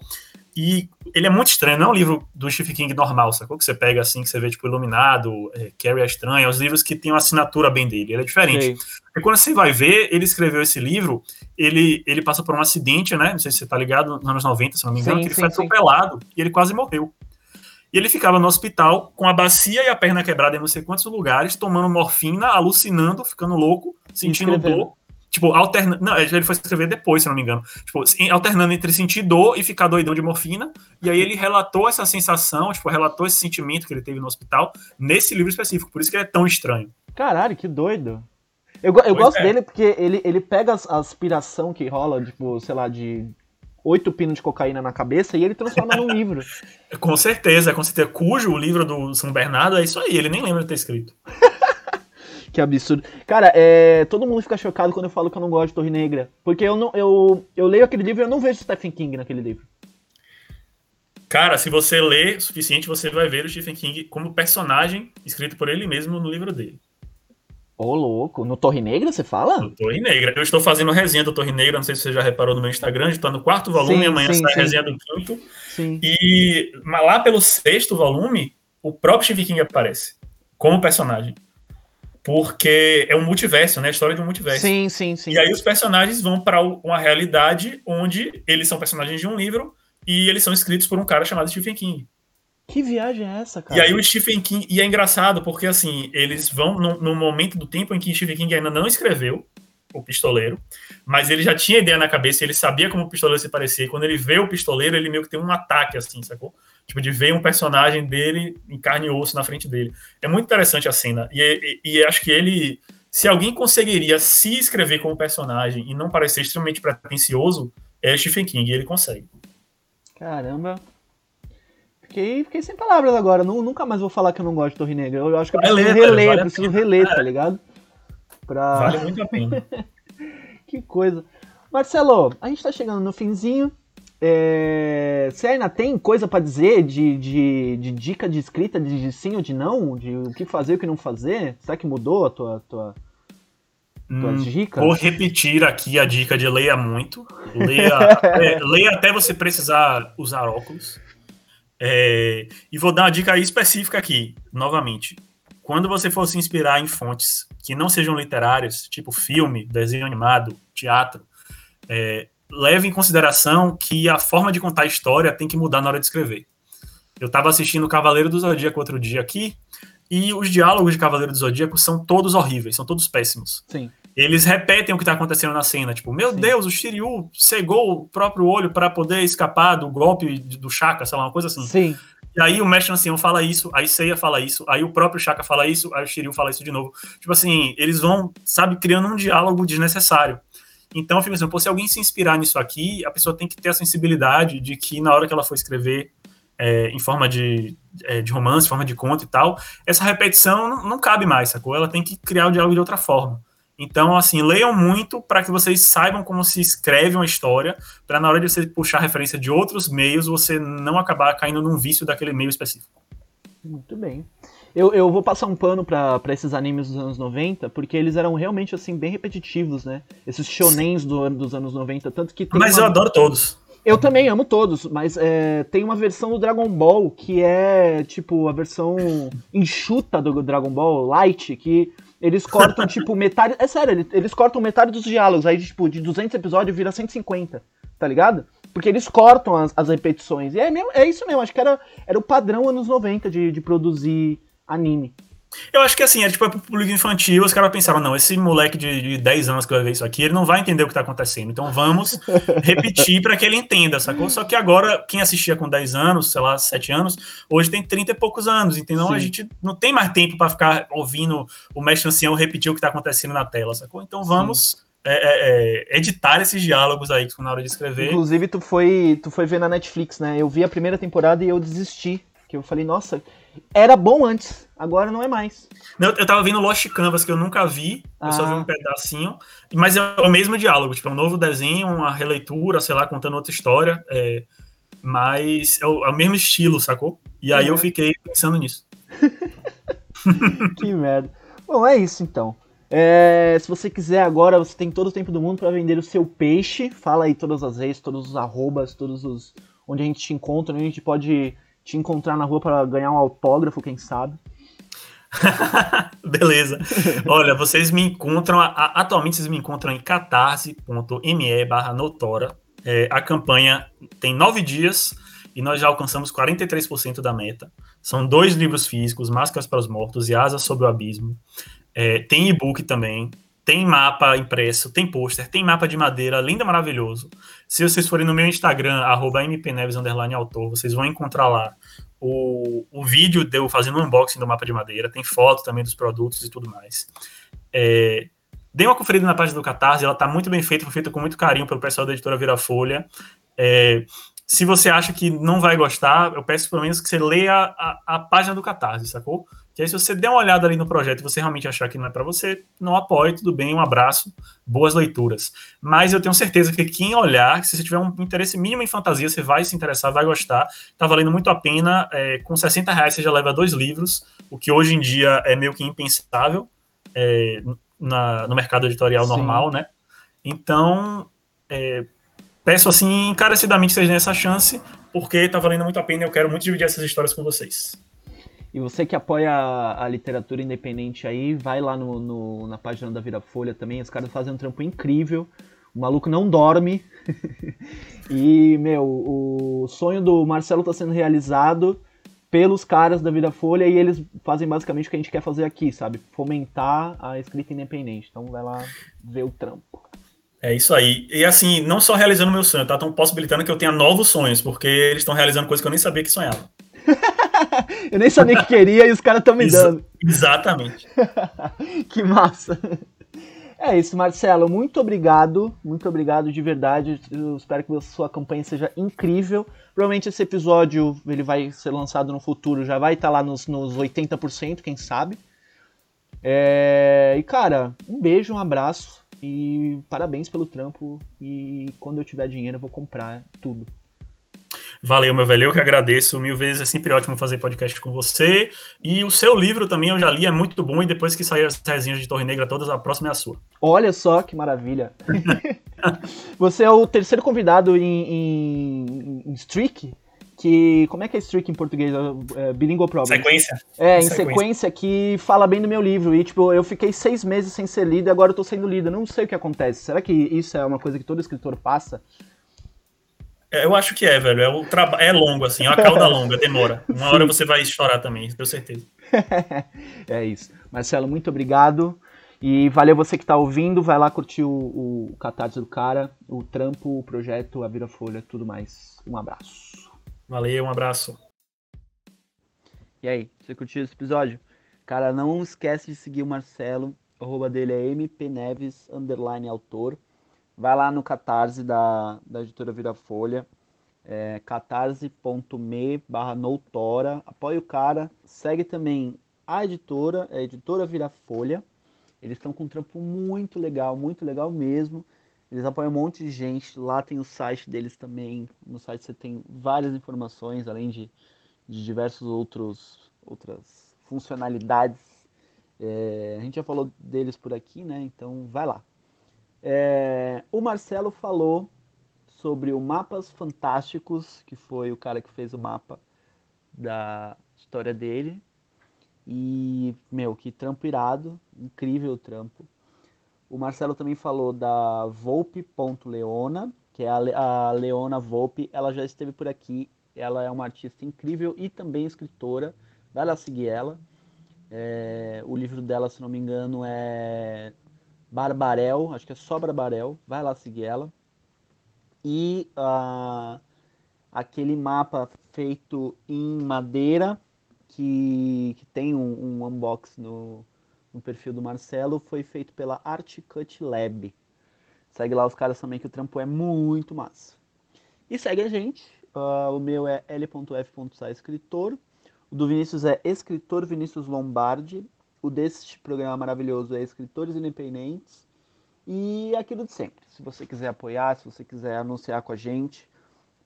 E ele é muito estranho, não é um livro do Stephen King normal, sacou? Que você pega assim, que você vê, tipo, Iluminado, é, Carrie a Estranha, os livros que tem uma assinatura bem dele, ele é diferente. E quando você vai ver, ele escreveu esse livro, ele, ele passou por um acidente, né? Não sei se você tá ligado, nos anos 90, se não me engano, sim, que ele sim, foi atropelado e ele quase morreu. E ele ficava no hospital com a bacia e a perna quebrada em não sei quantos lugares, tomando morfina, alucinando, ficando louco, sentindo dor. Tipo, alternando. Não, ele foi escrever depois, se não me engano. Tipo, alternando entre sentir dor e ficar doidão de morfina. E aí ele relatou essa sensação, tipo, relatou esse sentimento que ele teve no hospital nesse livro específico. Por isso que ele é tão estranho. Caralho, que doido. Eu, eu gosto é. dele porque ele, ele pega a aspiração que rola, tipo, sei lá, de oito pinos de cocaína na cabeça e ele transforma num livro. Com certeza, com certeza. Cujo o livro do São Bernardo é isso aí, ele nem lembra de ter escrito. que absurdo. Cara, é, todo mundo fica chocado quando eu falo que eu não gosto de Torre Negra. Porque eu, não, eu, eu leio aquele livro e eu não vejo Stephen King naquele livro. Cara, se você ler o suficiente, você vai ver o Stephen King como personagem escrito por ele mesmo no livro dele. Ô, oh, louco. No Torre Negra, você fala? No Torre Negra. Eu estou fazendo resenha do Torre Negra, não sei se você já reparou no meu Instagram, está no quarto volume, sim, amanhã sim, sai sim. a resenha do quinto. Sim. E lá pelo sexto volume, o próprio Stephen King aparece como personagem. Porque é um multiverso, né? A história de um multiverso. Sim, sim, sim. E aí os personagens vão para uma realidade onde eles são personagens de um livro e eles são escritos por um cara chamado Stephen King. Que viagem é essa, cara? E aí o Stephen King. E é engraçado porque, assim, eles vão no, no momento do tempo em que Stephen King ainda não escreveu o pistoleiro, mas ele já tinha ideia na cabeça, ele sabia como o pistoleiro se parecia, e quando ele vê o pistoleiro, ele meio que tem um ataque, assim, sacou? Tipo, de ver um personagem dele em carne e osso na frente dele. É muito interessante a cena, e, e, e acho que ele, se alguém conseguiria se escrever como personagem e não parecer extremamente pretencioso, é Stephen King, e ele consegue. Caramba, Fiquei, fiquei sem palavras agora. nunca mais vou falar que eu não gosto de Torre Negra. Eu acho que eu preciso ler, reler, vale preciso reler, tá ligado? Pra... Vale muito a pena. que coisa. Marcelo, a gente tá chegando no finzinho. É... Você ainda tem coisa para dizer de, de, de, dica de escrita, de, de, sim ou de não? De o que fazer e o que não fazer? Será que mudou a tua, tua, tuas hum, dicas? Vou repetir aqui a dica de leia muito. Leia, é, leia até você precisar usar óculos. É, e vou dar uma dica específica aqui, novamente. Quando você for se inspirar em fontes que não sejam literárias, tipo filme, desenho animado, teatro, é, leve em consideração que a forma de contar a história tem que mudar na hora de escrever. Eu estava assistindo Cavaleiro do Zodíaco outro dia aqui, e os diálogos de Cavaleiro do Zodíaco são todos horríveis, são todos péssimos. Sim. Eles repetem o que está acontecendo na cena, tipo, meu Sim. Deus, o Shiryu cegou o próprio olho para poder escapar do golpe do Shaka, sei lá, uma coisa assim. Sim. E aí o mestre ancião fala isso, aí Seiya fala isso, aí o próprio Shaka fala isso, aí o Shiryu fala isso de novo. Tipo assim, eles vão, sabe, criando um diálogo desnecessário. Então eu fico assim, pô, se alguém se inspirar nisso aqui, a pessoa tem que ter a sensibilidade de que na hora que ela for escrever é, em forma de, é, de romance, forma de conto e tal, essa repetição não, não cabe mais, sacou? Ela tem que criar o diálogo de outra forma. Então, assim, leiam muito para que vocês saibam como se escreve uma história, para na hora de você puxar referência de outros meios, você não acabar caindo num vício daquele meio específico. Muito bem. Eu, eu vou passar um pano para esses animes dos anos 90, porque eles eram realmente, assim, bem repetitivos, né? Esses shonens do, dos anos 90, tanto que Mas uma... eu adoro todos. Eu também amo todos, mas é, tem uma versão do Dragon Ball que é, tipo, a versão enxuta do Dragon Ball Light, que eles cortam, tipo, metade. É sério, eles cortam metade dos diálogos. Aí, tipo, de 200 episódios vira 150, tá ligado? Porque eles cortam as, as repetições. E é, mesmo, é isso mesmo, acho que era, era o padrão anos 90 de, de produzir anime. Eu acho que assim, é tipo é pro público infantil, os caras pensaram, não, esse moleque de, de 10 anos que vai ver isso aqui, ele não vai entender o que tá acontecendo. Então vamos repetir para que ele entenda, sacou? Só que agora, quem assistia com 10 anos, sei lá, 7 anos, hoje tem 30 e poucos anos, entendeu? Sim. A gente não tem mais tempo para ficar ouvindo o mestre ancião repetir o que tá acontecendo na tela, sacou? Então vamos. É, é, é, editar esses diálogos aí na hora de escrever. Inclusive, tu foi, tu foi ver na Netflix, né? Eu vi a primeira temporada e eu desisti. Que eu falei, nossa, era bom antes, agora não é mais. Eu, eu tava vendo Lost Canvas, que eu nunca vi, eu ah. só vi ah. um pedacinho, mas é o mesmo diálogo, tipo, é um novo desenho, uma releitura, sei lá, contando outra história, é, mas é o, é o, mesmo estilo, sacou? E aí eu uhum. fiquei pensando nisso. que merda. Bom, é isso então. É, se você quiser agora, você tem todo o tempo do mundo para vender o seu peixe. Fala aí todas as redes, todos os arrobas, todos os, onde a gente te encontra, onde a gente pode te encontrar na rua para ganhar um autógrafo, quem sabe. Beleza. Olha, vocês me encontram, atualmente vocês me encontram em catarse.me barra notora. É, a campanha tem nove dias e nós já alcançamos 43% da meta. São dois livros físicos, Máscaras para os Mortos e Asas sobre o Abismo. É, tem e-book também, tem mapa impresso, tem pôster, tem mapa de madeira, lindo, maravilhoso. Se vocês forem no meu Instagram, mpneves, autor, vocês vão encontrar lá o, o vídeo de eu fazendo um unboxing do mapa de madeira, tem foto também dos produtos e tudo mais. É, dê uma conferida na página do Catarse, ela está muito bem feita, foi feita com muito carinho pelo pessoal da editora Vira Folha. É, se você acha que não vai gostar, eu peço pelo menos que você leia a, a, página do Catarse, sacou? Que aí, se você der uma olhada ali no projeto e você realmente achar que não é para você, não apoie, tudo bem, um abraço, boas leituras. Mas eu tenho certeza que quem olhar, se você tiver um interesse mínimo em fantasia, você vai se interessar, vai gostar. Tá valendo muito a pena. É, com 60 reais você já leva dois livros, o que hoje em dia é meio que impensável é, na, no mercado editorial Sim. normal, né? Então, é, peço assim encarecidamente que vocês deem essa chance, porque tá valendo muito a pena e eu quero muito dividir essas histórias com vocês. E você que apoia a, a literatura independente aí, vai lá no, no, na página da Vira Folha também. Os caras fazem um trampo incrível. O maluco não dorme. e, meu, o sonho do Marcelo tá sendo realizado pelos caras da Vira Folha e eles fazem basicamente o que a gente quer fazer aqui, sabe? Fomentar a escrita independente. Então vai lá ver o trampo. É isso aí. E assim, não só realizando meu sonho, tá? Estão possibilitando que eu tenha novos sonhos, porque eles estão realizando coisas que eu nem sabia que sonhava. Eu nem sabia que queria e os caras estão me Ex dando. Exatamente. que massa. É isso, Marcelo. Muito obrigado. Muito obrigado de verdade. Eu espero que a sua campanha seja incrível. Provavelmente esse episódio ele vai ser lançado no futuro, já vai estar tá lá nos, nos 80%, quem sabe. É... E cara, um beijo, um abraço e parabéns pelo trampo. E quando eu tiver dinheiro, eu vou comprar tudo. Valeu, meu velho. Eu que agradeço mil vezes. É sempre ótimo fazer podcast com você. E o seu livro também eu já li, é muito bom. E depois que sair as resenhas de Torre Negra todas, a próxima é a sua. Olha só que maravilha. você é o terceiro convidado em, em, em Streak que. Como é que é streak em português? É, bilingual problem. Sequência. É, em sequência. sequência. que fala bem do meu livro. E, tipo, eu fiquei seis meses sem ser lido e agora eu tô sendo lido. Eu não sei o que acontece. Será que isso é uma coisa que todo escritor passa? É, eu acho que é, velho. É, o traba... é longo, assim, é uma cauda longa, demora. Uma Sim. hora você vai chorar também, tenho certeza. é isso. Marcelo, muito obrigado. E valeu você que está ouvindo. Vai lá curtir o, o Catarse do Cara, o trampo, o projeto, a Vira Folha, tudo mais. Um abraço. Valeu, um abraço. E aí, você curtiu esse episódio? Cara, não esquece de seguir o Marcelo. O arroba dele é mpneves, underline autor. Vai lá no Catarse da, da editora Virafolha, é, catarse.me barra noutora, apoia o cara, segue também a editora, a editora Virafolha, eles estão com um trampo muito legal, muito legal mesmo, eles apoiam um monte de gente, lá tem o site deles também, no site você tem várias informações, além de, de diversos outros outras funcionalidades, é, a gente já falou deles por aqui, né, então vai lá. É, o Marcelo falou sobre o Mapas Fantásticos, que foi o cara que fez o mapa da história dele. E, meu, que trampo irado, incrível trampo. O Marcelo também falou da Volpe.leona, que é a, Leona Volpe. Ela já esteve por aqui, ela é uma artista incrível e também escritora. Vai lá seguir ela. É, o livro dela, se não me engano, é Barbarel, acho que é só Barbarel, vai lá seguir ela. E uh, aquele mapa feito em madeira, que, que tem um, um unboxing no, no perfil do Marcelo, foi feito pela Art Cut Lab. Segue lá os caras também, que o trampo é muito massa. E segue a gente. Uh, o meu é l.f.sa escritor. O do Vinícius é escritor Vinícius Lombardi. O deste programa maravilhoso é Escritores Independentes. E aquilo de sempre. Se você quiser apoiar, se você quiser anunciar com a gente,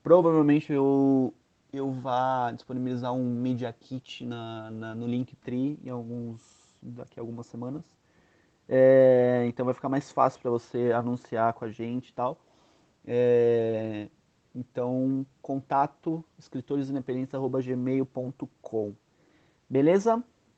provavelmente eu, eu vá disponibilizar um Media Kit na, na no Linktree em alguns, daqui a algumas semanas. É, então vai ficar mais fácil para você anunciar com a gente e tal. É, Então, contato escritoresindependentes.gmail.com. Beleza?